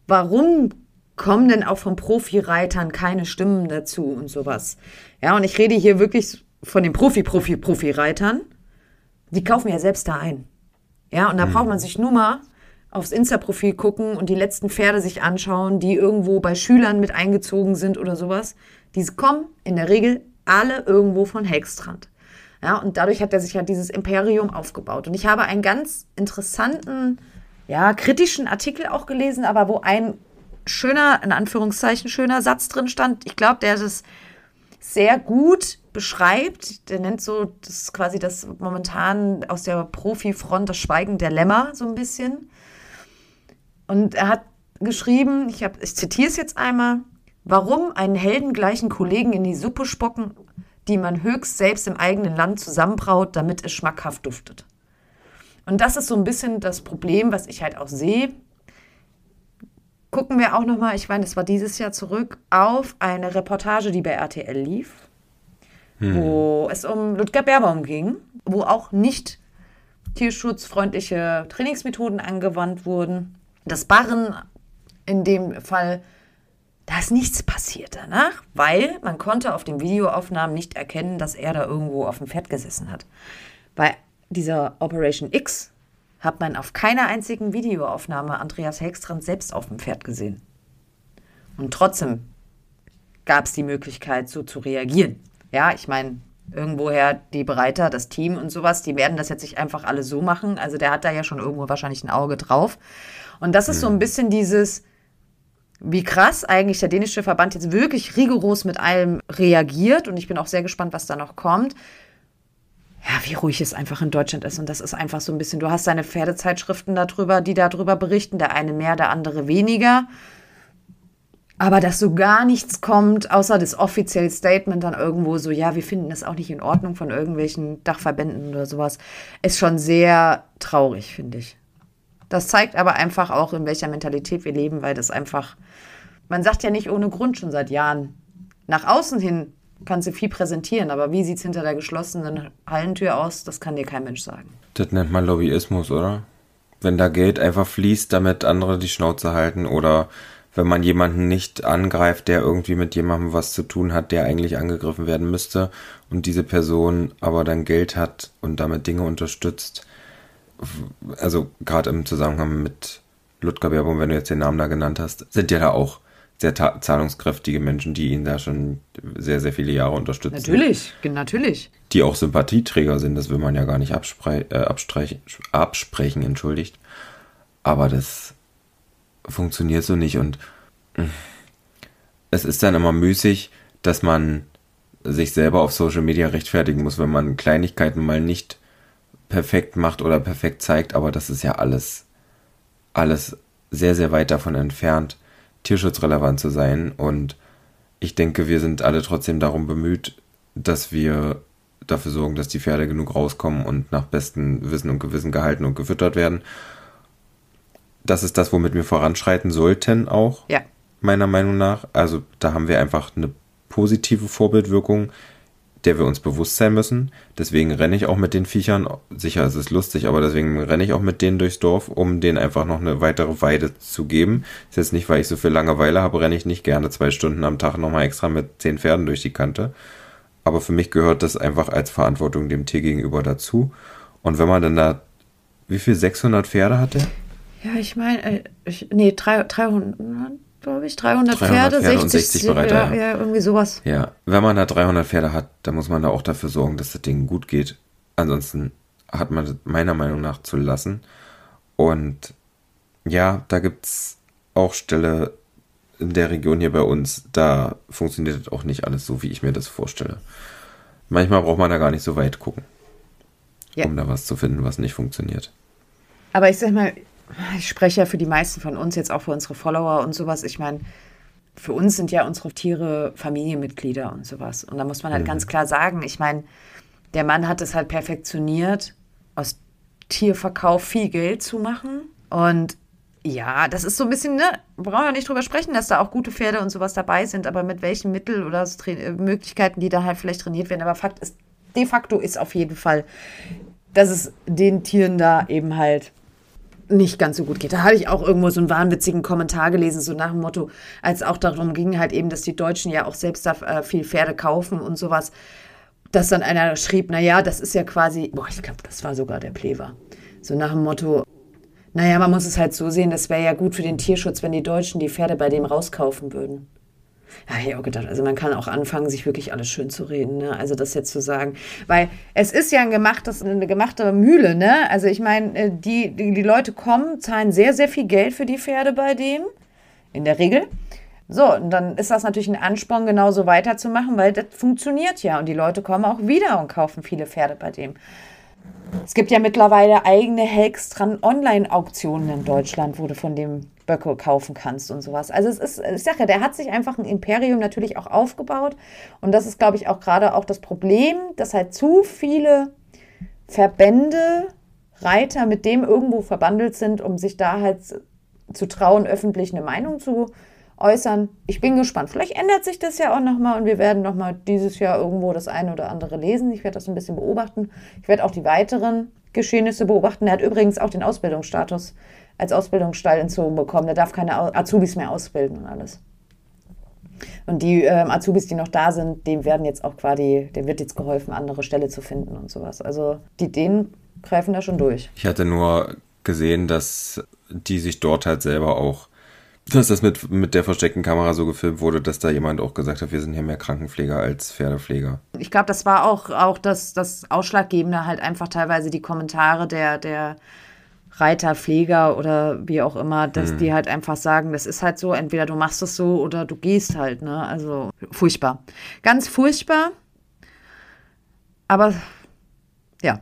Speaker 2: warum kommen denn auch von Profireitern keine Stimmen dazu und sowas. Ja, und ich rede hier wirklich von den Profi-Profi-Profi-Reitern. Die kaufen ja selbst da ein. Ja, und da mhm. braucht man sich nur mal aufs Insta-Profil gucken und die letzten Pferde sich anschauen, die irgendwo bei Schülern mit eingezogen sind oder sowas. Die kommen in der Regel alle irgendwo von Hextrand. Ja, und dadurch hat er sich halt dieses Imperium aufgebaut. Und ich habe einen ganz interessanten, ja, kritischen Artikel auch gelesen, aber wo ein schöner, in Anführungszeichen, schöner Satz drin stand. Ich glaube, der das sehr gut beschreibt. Der nennt so, das quasi das momentan aus der Profifront das Schweigen der Lämmer so ein bisschen. Und er hat geschrieben, ich, ich zitiere es jetzt einmal, warum einen heldengleichen Kollegen in die Suppe spocken, die man höchst selbst im eigenen Land zusammenbraut, damit es schmackhaft duftet. Und das ist so ein bisschen das Problem, was ich halt auch sehe gucken wir auch nochmal, ich meine, das war dieses Jahr zurück, auf eine Reportage, die bei RTL lief, hm. wo es um Ludger Beerbaum ging, wo auch nicht tierschutzfreundliche Trainingsmethoden angewandt wurden. Das Barren in dem Fall, da ist nichts passiert danach, weil man konnte auf den Videoaufnahmen nicht erkennen, dass er da irgendwo auf dem Pferd gesessen hat. Bei dieser Operation X hat man auf keiner einzigen Videoaufnahme Andreas Hegstrand selbst auf dem Pferd gesehen. Und trotzdem gab es die Möglichkeit, so zu reagieren. Ja, ich meine, irgendwoher die Bereiter, das Team und sowas, die werden das jetzt nicht einfach alle so machen. Also der hat da ja schon irgendwo wahrscheinlich ein Auge drauf. Und das ist so ein mhm. bisschen dieses, wie krass eigentlich der dänische Verband jetzt wirklich rigoros mit allem reagiert. Und ich bin auch sehr gespannt, was da noch kommt. Ja, wie ruhig es einfach in Deutschland ist. Und das ist einfach so ein bisschen, du hast deine Pferdezeitschriften darüber, die darüber berichten, der eine mehr, der andere weniger. Aber dass so gar nichts kommt, außer das offizielle Statement dann irgendwo so, ja, wir finden das auch nicht in Ordnung von irgendwelchen Dachverbänden oder sowas, ist schon sehr traurig, finde ich. Das zeigt aber einfach auch, in welcher Mentalität wir leben, weil das einfach, man sagt ja nicht ohne Grund schon seit Jahren. Nach außen hin kannst du viel präsentieren, aber wie sieht es hinter der geschlossenen Hallentür aus, das kann dir kein Mensch sagen.
Speaker 1: Das nennt man Lobbyismus, oder? Wenn da Geld einfach fließt, damit andere die Schnauze halten oder wenn man jemanden nicht angreift, der irgendwie mit jemandem was zu tun hat, der eigentlich angegriffen werden müsste und diese Person aber dann Geld hat und damit Dinge unterstützt. Also gerade im Zusammenhang mit Ludger Beerbohm, wenn du jetzt den Namen da genannt hast, sind ja da auch sehr zahlungskräftige Menschen, die ihn da schon sehr, sehr viele Jahre unterstützen.
Speaker 2: Natürlich, natürlich.
Speaker 1: Die auch Sympathieträger sind, das will man ja gar nicht abspre äh, absprechen, entschuldigt. Aber das funktioniert so nicht und es ist dann immer müßig, dass man sich selber auf Social Media rechtfertigen muss, wenn man Kleinigkeiten mal nicht perfekt macht oder perfekt zeigt, aber das ist ja alles, alles sehr, sehr weit davon entfernt, tierschutzrelevant zu sein und ich denke, wir sind alle trotzdem darum bemüht, dass wir dafür sorgen, dass die Pferde genug rauskommen und nach bestem Wissen und Gewissen gehalten und gefüttert werden das ist das, womit wir voranschreiten sollten auch.
Speaker 2: Ja.
Speaker 1: Meiner Meinung nach. Also da haben wir einfach eine positive Vorbildwirkung, der wir uns bewusst sein müssen. Deswegen renne ich auch mit den Viechern. Sicher, es ist lustig, aber deswegen renne ich auch mit denen durchs Dorf, um denen einfach noch eine weitere Weide zu geben. Ist jetzt nicht, weil ich so viel Langeweile habe, renne ich nicht gerne zwei Stunden am Tag nochmal extra mit zehn Pferden durch die Kante. Aber für mich gehört das einfach als Verantwortung dem Tier gegenüber dazu. Und wenn man dann da, wie viel, 600 Pferde hatte?
Speaker 2: Ja, ich meine, äh, nee, 300, glaube ich, 300, 300 Pferde, Pferde 60, 60 Bereiter. Ja, ja, irgendwie sowas.
Speaker 1: Ja, wenn man da 300 Pferde hat, dann muss man da auch dafür sorgen, dass das Ding gut geht. Ansonsten hat man das meiner Meinung nach zu lassen. Und ja, da gibt es auch Ställe in der Region hier bei uns, da funktioniert das auch nicht alles so, wie ich mir das vorstelle. Manchmal braucht man da gar nicht so weit gucken, ja. um da was zu finden, was nicht funktioniert.
Speaker 2: Aber ich sag mal, ich spreche ja für die meisten von uns, jetzt auch für unsere Follower und sowas. Ich meine, für uns sind ja unsere Tiere Familienmitglieder und sowas. Und da muss man halt mhm. ganz klar sagen, ich meine, der Mann hat es halt perfektioniert, aus Tierverkauf viel Geld zu machen. Und ja, das ist so ein bisschen, ne, wir brauchen ja nicht drüber sprechen, dass da auch gute Pferde und sowas dabei sind, aber mit welchen Mitteln oder Möglichkeiten, die da halt vielleicht trainiert werden. Aber Fakt ist, de facto ist auf jeden Fall, dass es den Tieren da eben halt nicht ganz so gut geht. Da hatte ich auch irgendwo so einen wahnwitzigen Kommentar gelesen, so nach dem Motto, als auch darum ging halt eben, dass die Deutschen ja auch selbst da äh, viel Pferde kaufen und sowas, dass dann einer schrieb, naja, das ist ja quasi, boah, ich glaube, das war sogar der Plever. So nach dem Motto, naja, man muss es halt so sehen, das wäre ja gut für den Tierschutz, wenn die Deutschen die Pferde bei dem rauskaufen würden. Ja, ich auch gedacht, also man kann auch anfangen, sich wirklich alles schön zu reden, ne? Also das jetzt zu sagen. Weil es ist ja ein gemachtes, eine gemachte Mühle, ne? Also ich meine, äh, die, die, die Leute kommen, zahlen sehr, sehr viel Geld für die Pferde bei dem. In der Regel. So, und dann ist das natürlich ein Ansporn, genauso weiterzumachen, weil das funktioniert ja. Und die Leute kommen auch wieder und kaufen viele Pferde bei dem. Es gibt ja mittlerweile eigene Helkstran Online-Auktionen in Deutschland, wo du von dem Böcke kaufen kannst und sowas. Also es ist, ich sage ja, der hat sich einfach ein Imperium natürlich auch aufgebaut. Und das ist, glaube ich, auch gerade auch das Problem, dass halt zu viele Verbände, Reiter mit dem irgendwo verbandelt sind, um sich da halt zu trauen, öffentlich eine Meinung zu äußern. Ich bin gespannt. Vielleicht ändert sich das ja auch nochmal und wir werden nochmal dieses Jahr irgendwo das eine oder andere lesen. Ich werde das ein bisschen beobachten. Ich werde auch die weiteren Geschehnisse beobachten. Er hat übrigens auch den Ausbildungsstatus als Ausbildungsstall entzogen bekommen. Der darf keine Azubis mehr ausbilden und alles. Und die ähm, Azubis, die noch da sind, dem werden jetzt auch quasi, dem wird jetzt geholfen, andere Stelle zu finden und sowas. Also die denen greifen da schon durch.
Speaker 1: Ich hatte nur gesehen, dass die sich dort halt selber auch dass das mit, mit der versteckten Kamera so gefilmt wurde, dass da jemand auch gesagt hat, wir sind hier mehr Krankenpfleger als Pferdepfleger.
Speaker 2: Ich glaube, das war auch, auch das, das Ausschlaggebende, halt einfach teilweise die Kommentare der, der Reiter, Pfleger oder wie auch immer, dass hm. die halt einfach sagen, das ist halt so, entweder du machst es so oder du gehst halt, ne? Also furchtbar. Ganz furchtbar. Aber ja,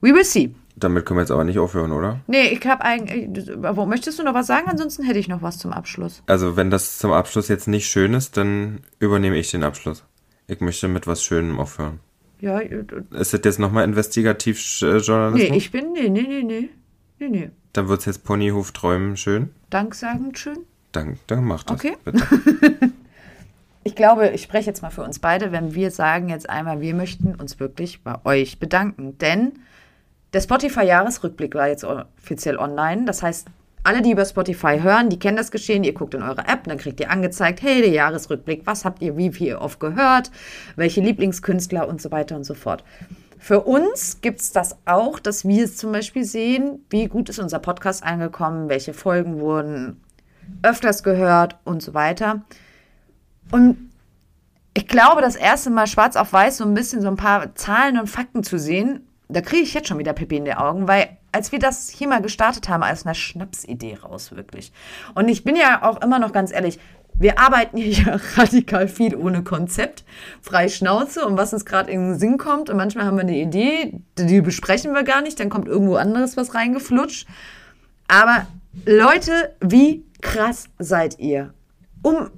Speaker 2: we will see.
Speaker 1: Damit können wir jetzt aber nicht aufhören, oder?
Speaker 2: Nee, ich habe eigentlich. Wo möchtest du noch was sagen? Ansonsten hätte ich noch was zum Abschluss.
Speaker 1: Also, wenn das zum Abschluss jetzt nicht schön ist, dann übernehme ich den Abschluss. Ich möchte mit was Schönem aufhören. Ja. Ist das jetzt nochmal Investigativjournalismus?
Speaker 2: Nee, ich bin. Nee, nee, nee, nee. Nee, nee.
Speaker 1: Dann wird es jetzt Ponyhof träumen schön.
Speaker 2: Danksagend schön.
Speaker 1: Dank, dann mach das.
Speaker 2: Okay. Bitte. ich glaube, ich spreche jetzt mal für uns beide, wenn wir sagen jetzt einmal, wir möchten uns wirklich bei euch bedanken. Denn der Spotify-Jahresrückblick war jetzt offiziell online. Das heißt, alle, die über Spotify hören, die kennen das Geschehen. Ihr guckt in eure App, dann kriegt ihr angezeigt, hey, der Jahresrückblick, was habt ihr wie viel oft gehört, welche Lieblingskünstler und so weiter und so fort. Für uns gibt es das auch, dass wir es zum Beispiel sehen, wie gut ist unser Podcast angekommen, welche Folgen wurden öfters gehört und so weiter. Und ich glaube, das erste Mal schwarz auf weiß so ein bisschen so ein paar Zahlen und Fakten zu sehen, da kriege ich jetzt schon wieder Pipi in die Augen, weil als wir das hier mal gestartet haben, als eine Schnapsidee raus, wirklich. Und ich bin ja auch immer noch ganz ehrlich, wir arbeiten hier radikal viel ohne Konzept, frei Schnauze und was uns gerade in den Sinn kommt. Und manchmal haben wir eine Idee, die besprechen wir gar nicht, dann kommt irgendwo anderes was reingeflutscht. Aber Leute, wie krass seid ihr? Um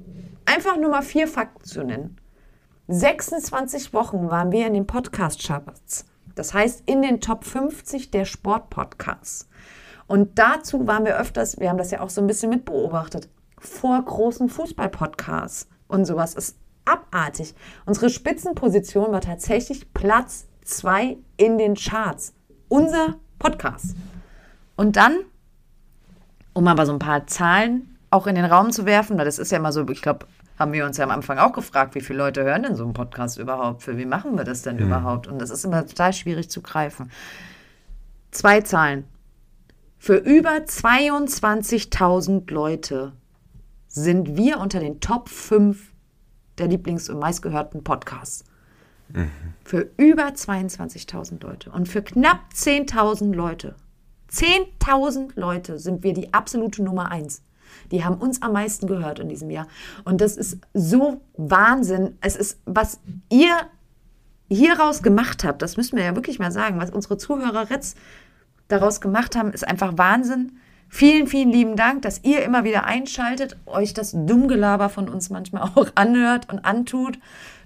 Speaker 2: einfach nur mal vier Fakten zu nennen. 26 Wochen waren wir in den Podcast-Charts. Das heißt, in den Top 50 der Sportpodcasts. Und dazu waren wir öfters, wir haben das ja auch so ein bisschen mitbeobachtet, vor großen Fußballpodcasts und sowas. Ist abartig. Unsere Spitzenposition war tatsächlich Platz 2 in den Charts. Unser Podcast. Und dann, um aber so ein paar Zahlen auch in den Raum zu werfen, weil das ist ja immer so, ich glaube, haben wir uns ja am Anfang auch gefragt, wie viele Leute hören denn so einen Podcast überhaupt? Für wie machen wir das denn mhm. überhaupt? Und das ist immer total schwierig zu greifen. Zwei Zahlen. Für über 22.000 Leute sind wir unter den Top 5 der Lieblings- und meistgehörten Podcasts. Mhm. Für über 22.000 Leute. Und für knapp 10.000 Leute, 10.000 Leute sind wir die absolute Nummer 1. Die haben uns am meisten gehört in diesem Jahr. Und das ist so Wahnsinn. Es ist, was ihr hieraus gemacht habt, das müssen wir ja wirklich mal sagen, was unsere Zuhörer jetzt daraus gemacht haben, ist einfach Wahnsinn. Vielen, vielen lieben Dank, dass ihr immer wieder einschaltet, euch das Dummgelaber von uns manchmal auch anhört und antut,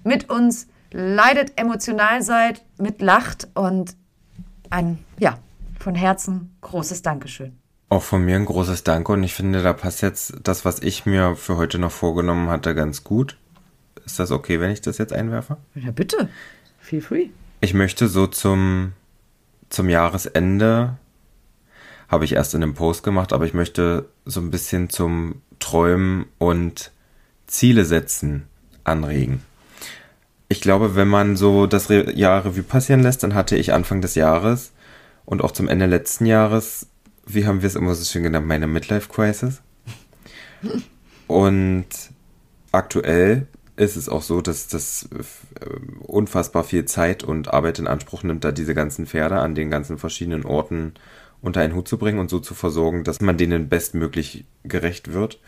Speaker 2: mit uns leidet, emotional seid, mitlacht und ein, ja, von Herzen großes Dankeschön.
Speaker 1: Auch von mir ein großes Danke und ich finde, da passt jetzt das, was ich mir für heute noch vorgenommen hatte, ganz gut. Ist das okay, wenn ich das jetzt einwerfe?
Speaker 2: Ja, bitte. Feel free.
Speaker 1: Ich möchte so zum, zum Jahresende, habe ich erst in einem Post gemacht, aber ich möchte so ein bisschen zum Träumen und Ziele setzen anregen. Ich glaube, wenn man so das Jahr Revue passieren lässt, dann hatte ich Anfang des Jahres und auch zum Ende letzten Jahres wie haben wir es immer so schön genannt, meine Midlife-Crisis. Und aktuell ist es auch so, dass das äh, unfassbar viel Zeit und Arbeit in Anspruch nimmt, da diese ganzen Pferde an den ganzen verschiedenen Orten unter einen Hut zu bringen und so zu versorgen, dass man denen bestmöglich gerecht wird.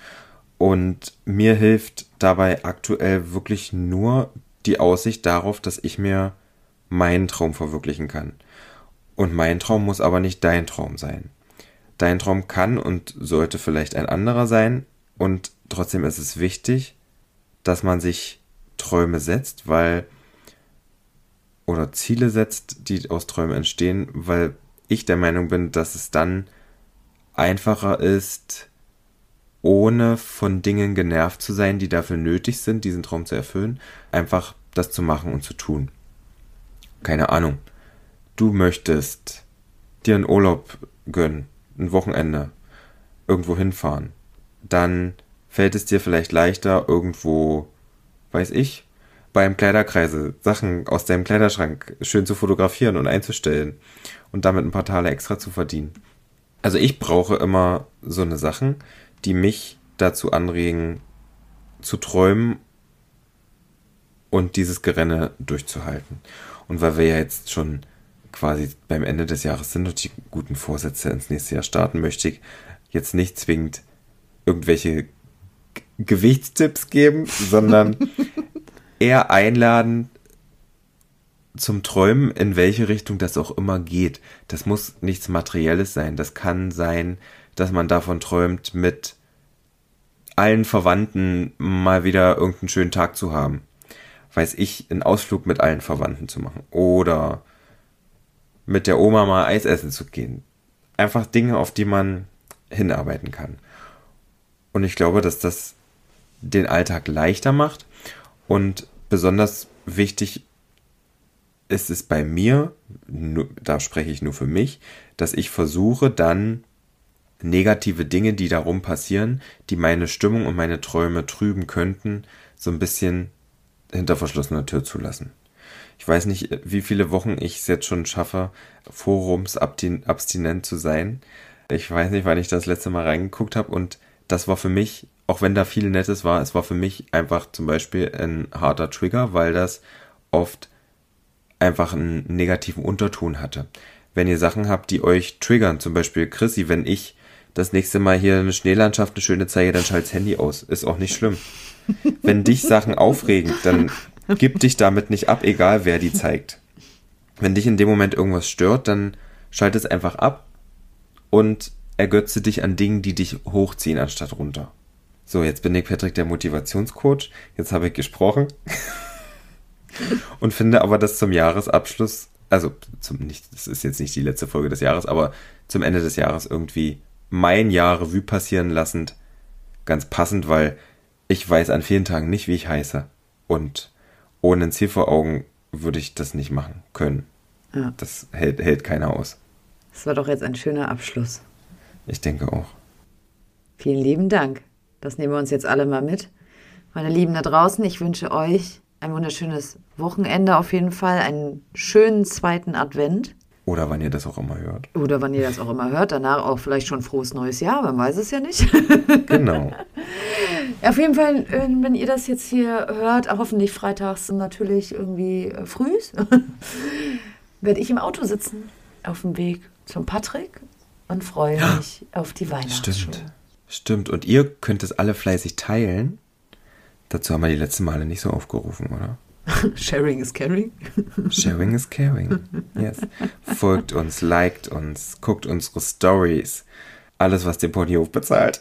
Speaker 1: Und mir hilft dabei aktuell wirklich nur die Aussicht darauf, dass ich mir meinen Traum verwirklichen kann. Und mein Traum muss aber nicht dein Traum sein. Dein Traum kann und sollte vielleicht ein anderer sein und trotzdem ist es wichtig, dass man sich Träume setzt, weil oder Ziele setzt, die aus Träumen entstehen, weil ich der Meinung bin, dass es dann einfacher ist, ohne von Dingen genervt zu sein, die dafür nötig sind, diesen Traum zu erfüllen, einfach das zu machen und zu tun. Keine Ahnung. Du möchtest dir einen Urlaub gönnen, ein Wochenende, irgendwo hinfahren. Dann fällt es dir vielleicht leichter, irgendwo, weiß ich, beim Kleiderkreise Sachen aus deinem Kleiderschrank schön zu fotografieren und einzustellen und damit ein paar Tale extra zu verdienen. Also ich brauche immer so eine Sachen, die mich dazu anregen, zu träumen und dieses Gerenne durchzuhalten. Und weil wir ja jetzt schon quasi beim Ende des Jahres sind und die guten Vorsätze ins nächste Jahr starten, möchte ich jetzt nicht zwingend irgendwelche Gewichtstipps geben, sondern eher einladen zum Träumen, in welche Richtung das auch immer geht. Das muss nichts Materielles sein. Das kann sein, dass man davon träumt, mit allen Verwandten mal wieder irgendeinen schönen Tag zu haben. Weiß ich, einen Ausflug mit allen Verwandten zu machen. Oder mit der Oma mal Eis essen zu gehen. Einfach Dinge, auf die man hinarbeiten kann. Und ich glaube, dass das den Alltag leichter macht. Und besonders wichtig ist es bei mir, da spreche ich nur für mich, dass ich versuche dann negative Dinge, die darum passieren, die meine Stimmung und meine Träume trüben könnten, so ein bisschen hinter verschlossener Tür zu lassen. Ich weiß nicht, wie viele Wochen ich es jetzt schon schaffe, forumsabstinent zu sein. Ich weiß nicht, wann ich das letzte Mal reingeguckt habe und das war für mich, auch wenn da viel Nettes war, es war für mich einfach zum Beispiel ein harter Trigger, weil das oft einfach einen negativen Unterton hatte. Wenn ihr Sachen habt, die euch triggern, zum Beispiel Chrissy, wenn ich das nächste Mal hier eine Schneelandschaft, eine schöne zeige, dann schalt's Handy aus. Ist auch nicht schlimm. Wenn dich Sachen aufregen, dann gib dich damit nicht ab, egal wer die zeigt. Wenn dich in dem Moment irgendwas stört, dann schalt es einfach ab und ergötze dich an Dingen, die dich hochziehen, anstatt runter. So, jetzt bin ich Patrick, der Motivationscoach. Jetzt habe ich gesprochen. und finde aber, dass zum Jahresabschluss, also zum nicht, das ist jetzt nicht die letzte Folge des Jahres, aber zum Ende des Jahres irgendwie mein Jahr Revue passieren lassend ganz passend, weil ich weiß an vielen Tagen nicht, wie ich heiße. Und ohne ein Ziel vor Augen würde ich das nicht machen können. Ja. Das hält, hält keiner aus.
Speaker 2: Das war doch jetzt ein schöner Abschluss.
Speaker 1: Ich denke auch.
Speaker 2: Vielen lieben Dank. Das nehmen wir uns jetzt alle mal mit. Meine Lieben da draußen, ich wünsche euch ein wunderschönes Wochenende auf jeden Fall, einen schönen zweiten Advent.
Speaker 1: Oder wann ihr das auch immer hört.
Speaker 2: Oder wann ihr das auch immer hört. Danach auch vielleicht schon frohes neues Jahr, man weiß es ja nicht.
Speaker 1: Genau.
Speaker 2: auf jeden Fall, äh, wenn ihr das jetzt hier hört, hoffentlich freitags natürlich irgendwie äh, früh, werde ich im Auto sitzen auf dem Weg zum Patrick und freue mich auf die Weihnachtsshow.
Speaker 1: Stimmt. Stimmt. Und ihr könnt es alle fleißig teilen. Dazu haben wir die letzten Male nicht so aufgerufen, oder?
Speaker 2: Sharing is caring.
Speaker 1: Sharing is caring. Yes. Folgt uns, liked uns, guckt unsere Stories. Alles, was den Ponyhof bezahlt.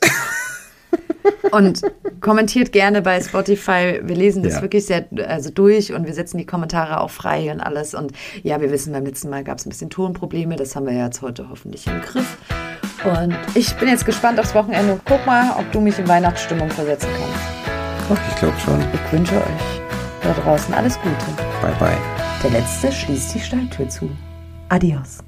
Speaker 2: Und kommentiert gerne bei Spotify. Wir lesen das ja. wirklich sehr also durch und wir setzen die Kommentare auch frei und alles. Und ja, wir wissen, beim letzten Mal gab es ein bisschen Tonprobleme. Das haben wir jetzt heute hoffentlich im Griff. Und ich bin jetzt gespannt aufs Wochenende und guck mal, ob du mich in Weihnachtsstimmung versetzen kannst.
Speaker 1: Ich glaube schon.
Speaker 2: Ich wünsche euch da draußen alles Gute.
Speaker 1: Bye bye.
Speaker 2: Der letzte schließt die Stalltür zu. Adios.